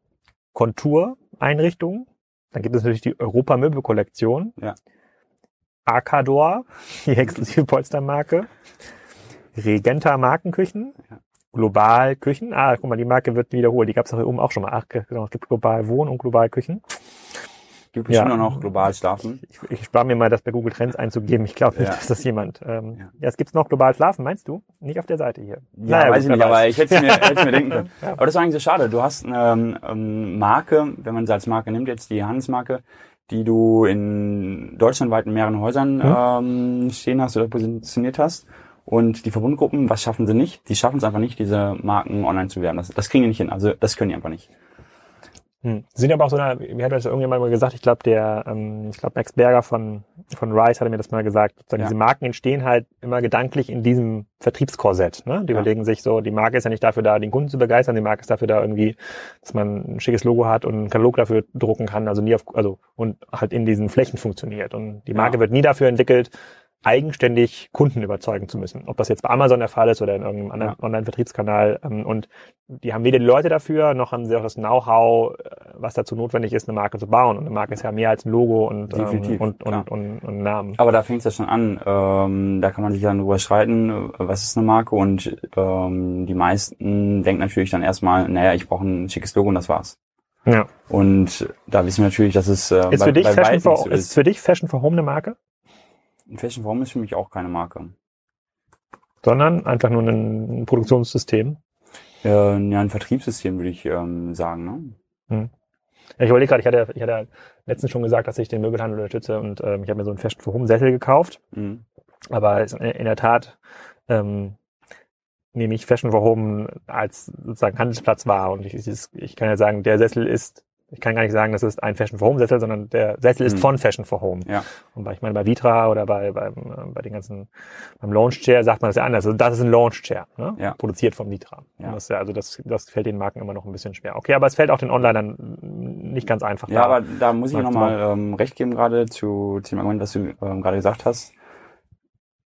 Kontur Einrichtung, dann gibt es natürlich die Europamöbelkollektion, ja. Arcador, die exklusive Polstermarke, Regenta Markenküchen, Global Küchen. Ah, guck mal, die Marke wird wiederholt. Die gab es auch hier oben auch schon mal. Ach, genau, es gibt Global Wohn und Global Küchen. Gibt bestimmt ja. noch global schlafen. Ich, ich spare mir mal das bei Google Trends einzugeben. Ich glaube nicht, ja. dass das jemand. Ähm, ja. ja, es gibt noch global schlafen, meinst du? Nicht auf der Seite hier. Ja, naja, weiß gut, ich nicht, aber ich hätte es mir, hätte mir denken können. Ja. Aber das ist eigentlich so schade. Du hast eine ähm, Marke, wenn man sie als Marke nimmt, jetzt die Handelsmarke, die du in deutschlandweit in mehreren Häusern mhm. ähm, stehen hast oder positioniert hast. Und die Verbundgruppen, was schaffen sie nicht? Die schaffen es einfach nicht, diese Marken online zu werden. Das, das kriegen die nicht hin. Also das können die einfach nicht. Hm. Sind aber auch so eine, wie hat das irgendjemand mal gesagt, ich glaube, der, ähm, ich glaube, Max Berger von, von Rice hatte mir das mal gesagt, ja. diese Marken entstehen halt immer gedanklich in diesem Vertriebskorsett. Ne? Die ja. überlegen sich so, die Marke ist ja nicht dafür da, den Kunden zu begeistern, die Marke ist dafür da irgendwie, dass man ein schickes Logo hat und einen Katalog dafür drucken kann, also nie auf, also und halt in diesen Flächen funktioniert. Und die Marke ja. wird nie dafür entwickelt, eigenständig Kunden überzeugen zu müssen. Ob das jetzt bei Amazon der Fall ist oder in irgendeinem anderen ja. Online-Vertriebskanal. Ähm, und die haben weder die Leute dafür, noch haben sie auch das Know-how, äh, was dazu notwendig ist, eine Marke zu bauen. Und eine Marke ist ja mehr als ein Logo und, ähm, Definitiv, und, und, und, und, Namen. Aber da fängt es ja schon an. Ähm, da kann man sich dann drüber streiten, was ist eine Marke. Und ähm, die meisten denken natürlich dann erstmal, naja, ich brauche ein schickes Logo und das war's. Ja. Und da wissen wir natürlich, dass es äh, ist, bei, für dich Fashion for, so ist. ist für dich Fashion for Home eine Marke? Fashion Form ist für mich auch keine Marke. Sondern einfach nur ein Produktionssystem? Äh, ja, ein Vertriebssystem würde ich ähm, sagen. Ne? Hm. Ja, ich überlege gerade, ich hatte, ich hatte letztens schon gesagt, dass ich den Möbelhandel unterstütze und ähm, ich habe mir so einen Fashion for Home Sessel gekauft. Mhm. Aber in der Tat ähm, nehme ich Fashion for Home als sozusagen Handelsplatz wahr und ich, ich kann ja sagen, der Sessel ist ich kann gar nicht sagen, das ist ein Fashion for Home Sessel, sondern der Sessel ist mhm. von Fashion for Home. Ja. Und bei, ich meine, bei Vitra oder bei, bei, bei den ganzen, beim Launch Chair sagt man das ja anders. Also das ist ein Launch Chair, ne? ja. produziert vom Vitra. Ja. Das, also das, das fällt den Marken immer noch ein bisschen schwer. Okay, aber es fällt auch den Onlinern nicht ganz einfach. Ja, da, aber da muss ich nochmal ähm, recht geben gerade zu, zu dem Argument, was du ähm, gerade gesagt hast.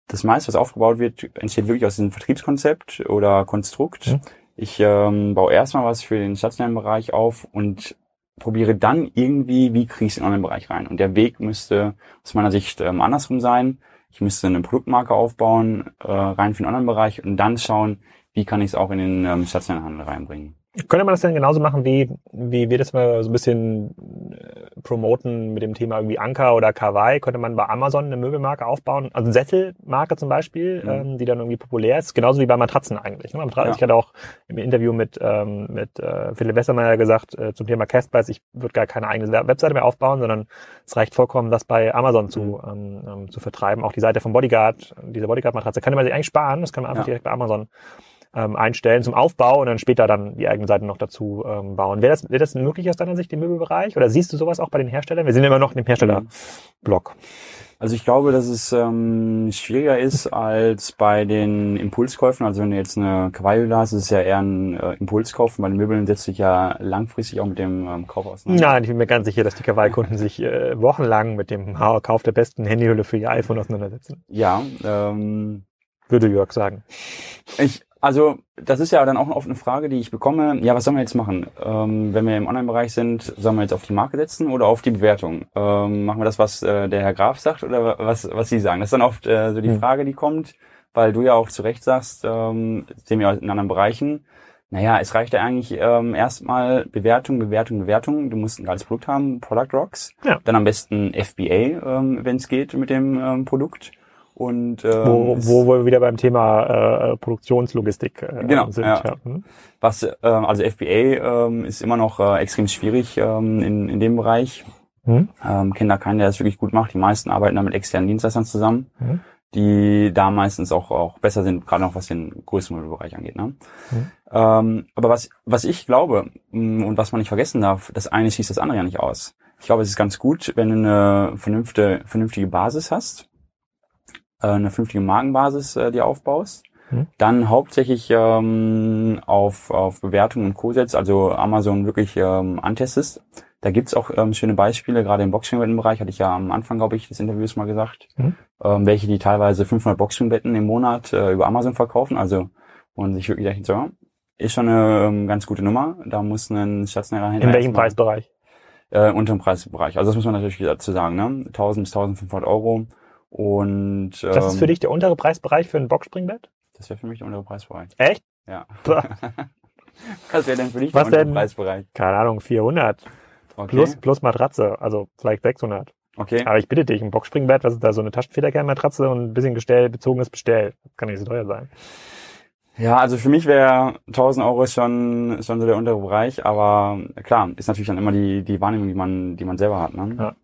Das meiste, was aufgebaut wird, entsteht wirklich aus diesem Vertriebskonzept oder Konstrukt. Mhm. Ich ähm, baue erstmal was für den stationären Bereich auf und probiere dann irgendwie, wie kriege ich es in den Online-Bereich rein. Und der Weg müsste aus meiner Sicht ähm, andersrum sein. Ich müsste eine Produktmarke aufbauen, äh, rein für den Online-Bereich und dann schauen, wie kann ich es auch in den ähm, stationären Handel reinbringen. Könnte man das denn genauso machen, wie, wie wir das mal so ein bisschen äh, promoten mit dem Thema irgendwie Anker oder Kawaii, könnte man bei Amazon eine Möbelmarke aufbauen. Also eine Sesselmarke zum Beispiel, mhm. ähm, die dann irgendwie populär ist. Genauso wie bei Matratzen eigentlich. Ne? Ja. Ich hatte auch im Interview mit, ähm, mit äh, Philipp Westermeier gesagt äh, zum Thema Castprice, ich würde gar keine eigene Webseite mehr aufbauen, sondern es reicht vollkommen, das bei Amazon zu, mhm. ähm, ähm, zu vertreiben. Auch die Seite von Bodyguard, diese Bodyguard-Matratze, kann man sich eigentlich sparen. Das kann man einfach ja. direkt bei Amazon ähm, einstellen zum Aufbau und dann später dann die eigene Seite noch dazu ähm, bauen. Wäre das, wäre das möglich aus deiner Sicht im Möbelbereich? Oder siehst du sowas auch bei den Herstellern? Wir sind immer noch in dem Herstellerblock. Also ich glaube, dass es ähm, schwieriger ist als bei den Impulskäufen. Also wenn du jetzt eine Kawaii hast, ist es ja eher ein äh, Impulskauf. Bei den Möbeln setzt sich ja langfristig auch mit dem ähm, Kauf auseinander. Nein, ich bin mir ganz sicher, dass die Kawaii-Kunden sich äh, wochenlang mit dem Kauf der besten Handyhülle für ihr iPhone auseinandersetzen. Ja, ähm, würde Jörg sagen. Ich, also das ist ja dann auch oft eine Frage, die ich bekomme. Ja, was sollen wir jetzt machen? Ähm, wenn wir im Online-Bereich sind, sollen wir jetzt auf die Marke setzen oder auf die Bewertung? Ähm, machen wir das, was äh, der Herr Graf sagt oder was, was Sie sagen? Das ist dann oft äh, so die hm. Frage, die kommt, weil du ja auch zu Recht sagst, ähm, sehen wir in anderen Bereichen. Naja, es reicht ja eigentlich ähm, erstmal Bewertung, Bewertung, Bewertung. Du musst ein geiles Produkt haben, Product Rocks. Ja. Dann am besten FBA, ähm, wenn es geht mit dem ähm, Produkt. Und, ähm, wo, wo wir wieder beim Thema äh, Produktionslogistik äh, genau, sind. Ja. ja. Hm. Was, äh, also FBA ähm, ist immer noch äh, extrem schwierig ähm, in, in dem Bereich. Hm. Ähm, kenne da keinen, der das wirklich gut macht. Die meisten arbeiten da mit externen Dienstleistern zusammen, hm. die da meistens auch, auch besser sind, gerade noch was den größten Bereich angeht. Ne? Hm. Ähm, aber was, was ich glaube mm, und was man nicht vergessen darf, das eine schließt das andere ja nicht aus. Ich glaube, es ist ganz gut, wenn du eine vernünftige, vernünftige Basis hast äh, eine vernünftige Markenbasis äh, dir aufbaust. Mhm. Dann hauptsächlich ähm, auf, auf Bewertungen und Co-Sets, also Amazon wirklich ähm, antestest. Da gibt's auch ähm, schöne Beispiele, gerade im Boxspringbetten-Bereich, hatte ich ja am Anfang, glaube ich, des Interviews mal gesagt, mhm. ähm, welche die teilweise 500 Boxspringbetten im Monat äh, über Amazon verkaufen. Also und sich wirklich denkt, so, ist schon eine ähm, ganz gute Nummer. Da muss ein stationärer Händler... In welchem Preisbereich? Äh, unter dem Preisbereich. Also das muss man natürlich dazu sagen, ne? 1000 bis 1500 Euro und, ähm, das ist für ähm, dich der untere Preisbereich für ein Boxspringbett? Das wäre für mich der untere Preisbereich. Echt? Ja. Was wäre denn für dich Was der untere Preisbereich? Keine Ahnung, 400. Okay. Plus, plus Matratze, also vielleicht 600. Okay. Aber ich bitte dich, ein Boxspringbett, was ist da so eine Taschenfederkernmatratze und ein bisschen Gestell, bezogenes Bestell. Das kann nicht so teuer sein. Ja, also für mich wäre 1000 Euro schon, schon so der untere Bereich, aber klar, ist natürlich dann immer die, die Wahrnehmung, die man, die man selber hat, ne? Ja.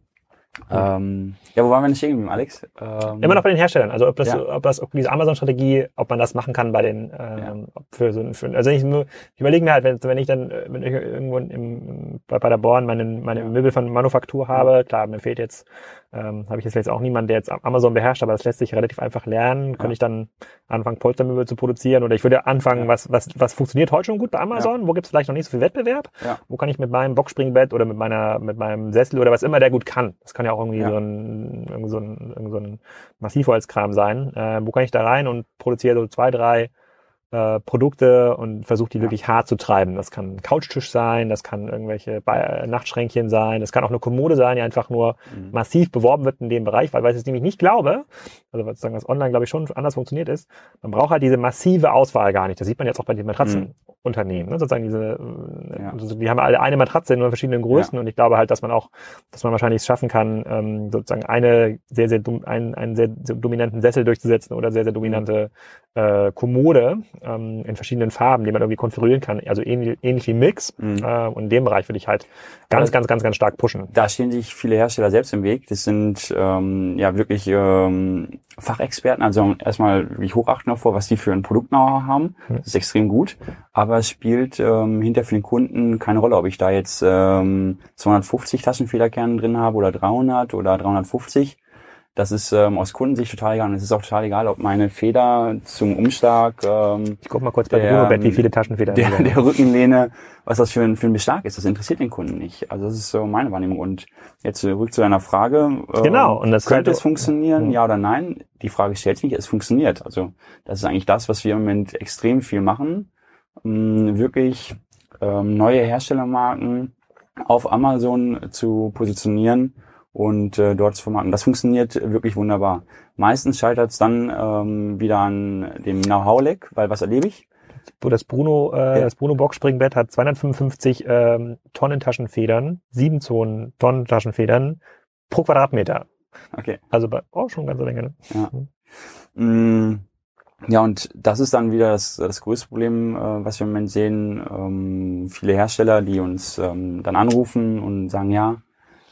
Ähm, ja, wo waren wir denn stehen geblieben, Alex? Ähm, Immer noch bei den Herstellern. Also ob das, ja. ob das, ob diese Amazon-Strategie, ob man das machen kann bei den, ähm, ja. für so, für, also ich, ich überlege mir halt, wenn, wenn ich dann, wenn ich irgendwo im, bei, bei der Born meine, meine Möbel von Manufaktur habe, klar, mir fehlt jetzt ähm, habe ich jetzt auch niemanden, der jetzt Amazon beherrscht, aber das lässt sich relativ einfach lernen. Ja. Könnte ich dann anfangen, Polstermöbel zu produzieren oder ich würde anfangen, ja. was, was, was funktioniert heute schon gut bei Amazon? Ja. Wo gibt es vielleicht noch nicht so viel Wettbewerb? Ja. Wo kann ich mit meinem Boxspringbett oder mit meiner, mit meinem Sessel oder was immer der gut kann? Das kann ja auch irgendwie so ein, irgendwie so ein, irgendwie so ein Massivholzkram sein. Äh, wo kann ich da rein und produziere so zwei, drei äh, Produkte und versucht die ja. wirklich hart zu treiben. Das kann ein Couchtisch sein, das kann irgendwelche Be Nachtschränkchen sein, das kann auch eine Kommode sein, die einfach nur mhm. massiv beworben wird in dem Bereich, weil, weil ich es nämlich nicht glaube, also was sagen, was online glaube ich schon anders funktioniert ist, man braucht halt diese massive Auswahl gar nicht. Das sieht man jetzt auch bei den Matratzenunternehmen, mhm. ne? sozusagen diese, äh, ja. also die haben alle eine Matratze in nur verschiedenen Größen ja. und ich glaube halt, dass man auch, dass man wahrscheinlich es schaffen kann, ähm, sozusagen eine sehr, sehr, einen, einen sehr, sehr dominanten Sessel durchzusetzen oder sehr, sehr dominante äh, Kommode ähm, in verschiedenen Farben, die man irgendwie konfigurieren kann. Also ähnlich, ähnlich wie Mix. Mhm. Äh, und in dem Bereich würde ich halt ganz, ganz, ganz, ganz stark pushen. Da stehen sich viele Hersteller selbst im Weg. Das sind ähm, ja wirklich ähm, Fachexperten, also erstmal wirklich hochachten vor, was die für ein Produkt-Know-how haben. Mhm. Das ist extrem gut. Aber es spielt ähm, hinter für den Kunden keine Rolle, ob ich da jetzt ähm, 250 Taschenfederkerne drin habe oder 300 oder 350 das ist ähm, aus Kundensicht total egal. Und es ist auch total egal, ob meine Feder zum Umschlag. Ähm, ich guck mal kurz bei der, Bruno Bett, wie viele Taschenfedern. Der, der Rückenlehne, was das für ein, für ein Beschlag ist, das interessiert den Kunden nicht. Also das ist so meine Wahrnehmung. Und jetzt zurück zu deiner Frage. Ähm, genau. Und das könnte halt, es funktionieren, ja. ja oder nein? Die Frage stellt sich nicht. Es funktioniert. Also das ist eigentlich das, was wir im Moment extrem viel machen. Ähm, wirklich ähm, neue Herstellermarken auf Amazon zu positionieren und äh, dort zu vermarkten. Das funktioniert wirklich wunderbar. Meistens scheitert es dann ähm, wieder an dem Know-how-Leck, weil was erlebe ich? das Bruno, äh, ja. das Bruno Box Springbett hat 255 ähm, Tonnen Taschenfedern, 7 Zonen Tonnen Taschenfedern pro Quadratmeter. Okay. Also bei, oh, schon ganz Menge. Ne? Ja. Mhm. Ja, und das ist dann wieder das, das größte Problem, äh, was wir im Moment sehen. Ähm, viele Hersteller, die uns ähm, dann anrufen und sagen, ja,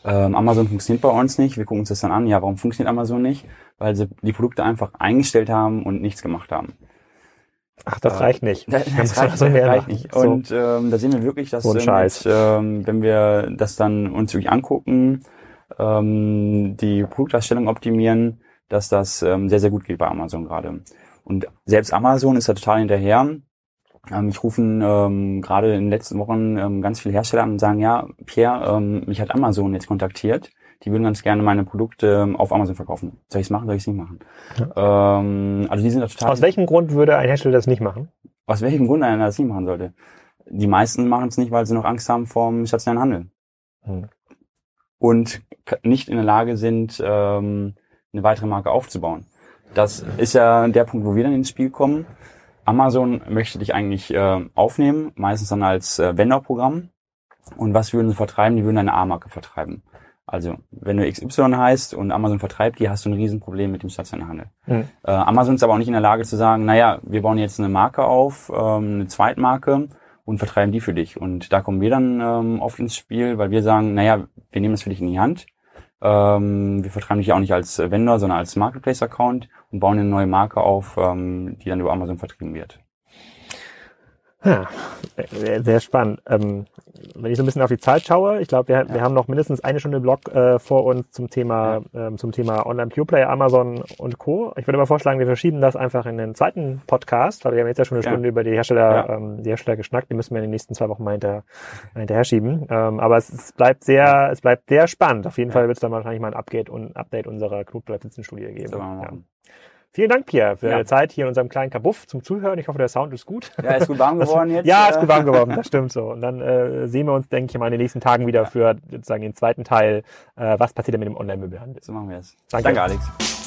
ähm, Amazon funktioniert bei uns nicht. Wir gucken uns das dann an. Ja, warum funktioniert Amazon nicht? Weil sie die Produkte einfach eingestellt haben und nichts gemacht haben. Ach, das äh, reicht nicht. Das, das reicht, so das reicht nicht. So. Und ähm, da sehen wir wirklich, dass so mit, ähm, wenn wir das dann uns wirklich angucken, ähm, die Produktdarstellung optimieren, dass das ähm, sehr, sehr gut geht bei Amazon gerade. Und selbst Amazon ist da total hinterher. Ähm, ich rufen ähm, gerade in den letzten Wochen ähm, ganz viele Hersteller an und sagen, ja, Pierre, ähm, mich hat Amazon jetzt kontaktiert. Die würden ganz gerne meine Produkte ähm, auf Amazon verkaufen. Soll ich es machen, soll ich es nicht machen? Ja. Ähm, also die sind da total. Aus welchem Grund würde ein Hersteller das nicht machen? Aus welchem Grund einer das nicht machen sollte? Die meisten machen es nicht, weil sie noch Angst haben vom stationären Handel. Hm. Und nicht in der Lage sind, ähm, eine weitere Marke aufzubauen. Das ist ja der Punkt, wo wir dann ins Spiel kommen. Amazon möchte dich eigentlich äh, aufnehmen, meistens dann als äh, Vendor-Programm. Und was würden sie vertreiben? Die würden eine A-Marke vertreiben. Also, wenn du XY heißt und Amazon vertreibt die, hast du ein Riesenproblem mit dem stationären Handel. Mhm. Äh, Amazon ist aber auch nicht in der Lage zu sagen, naja, wir bauen jetzt eine Marke auf, ähm, eine Zweitmarke und vertreiben die für dich. Und da kommen wir dann ähm, oft ins Spiel, weil wir sagen, naja, wir nehmen es für dich in die Hand. Ähm, wir vertreiben dich auch nicht als Vendor, sondern als Marketplace-Account und bauen eine neue Marke auf, ähm, die dann über Amazon vertrieben wird. Ja, sehr, spannend. Ähm, wenn ich so ein bisschen auf die Zeit schaue, ich glaube, wir, ja. wir haben noch mindestens eine Stunde Blog äh, vor uns zum Thema ja. ähm, zum Thema Online Pure Play, Amazon und Co. Ich würde aber vorschlagen, wir verschieben das einfach in den zweiten Podcast, weil wir haben jetzt ja schon eine Stunde ja. über die Hersteller, ähm, die Hersteller geschnackt. Die müssen wir in den nächsten zwei Wochen mal hinter, hinterher schieben. Ähm, aber es, es bleibt sehr, es bleibt sehr spannend. Auf jeden Fall wird es dann wahrscheinlich mal ein Update und Update unserer Knotenblatt Studie geben. Vielen Dank, Pierre, für ja. deine Zeit hier in unserem kleinen Kabuff zum Zuhören. Ich hoffe, der Sound ist gut. Ja, ist gut warm geworden jetzt. Ja, ist gut warm geworden, das stimmt so. Und dann äh, sehen wir uns, denke ich mal, in den nächsten Tagen wieder für sozusagen den zweiten Teil, äh, was passiert denn mit dem Online-Möbelhandel. So machen wir es. Danke. Danke, Alex.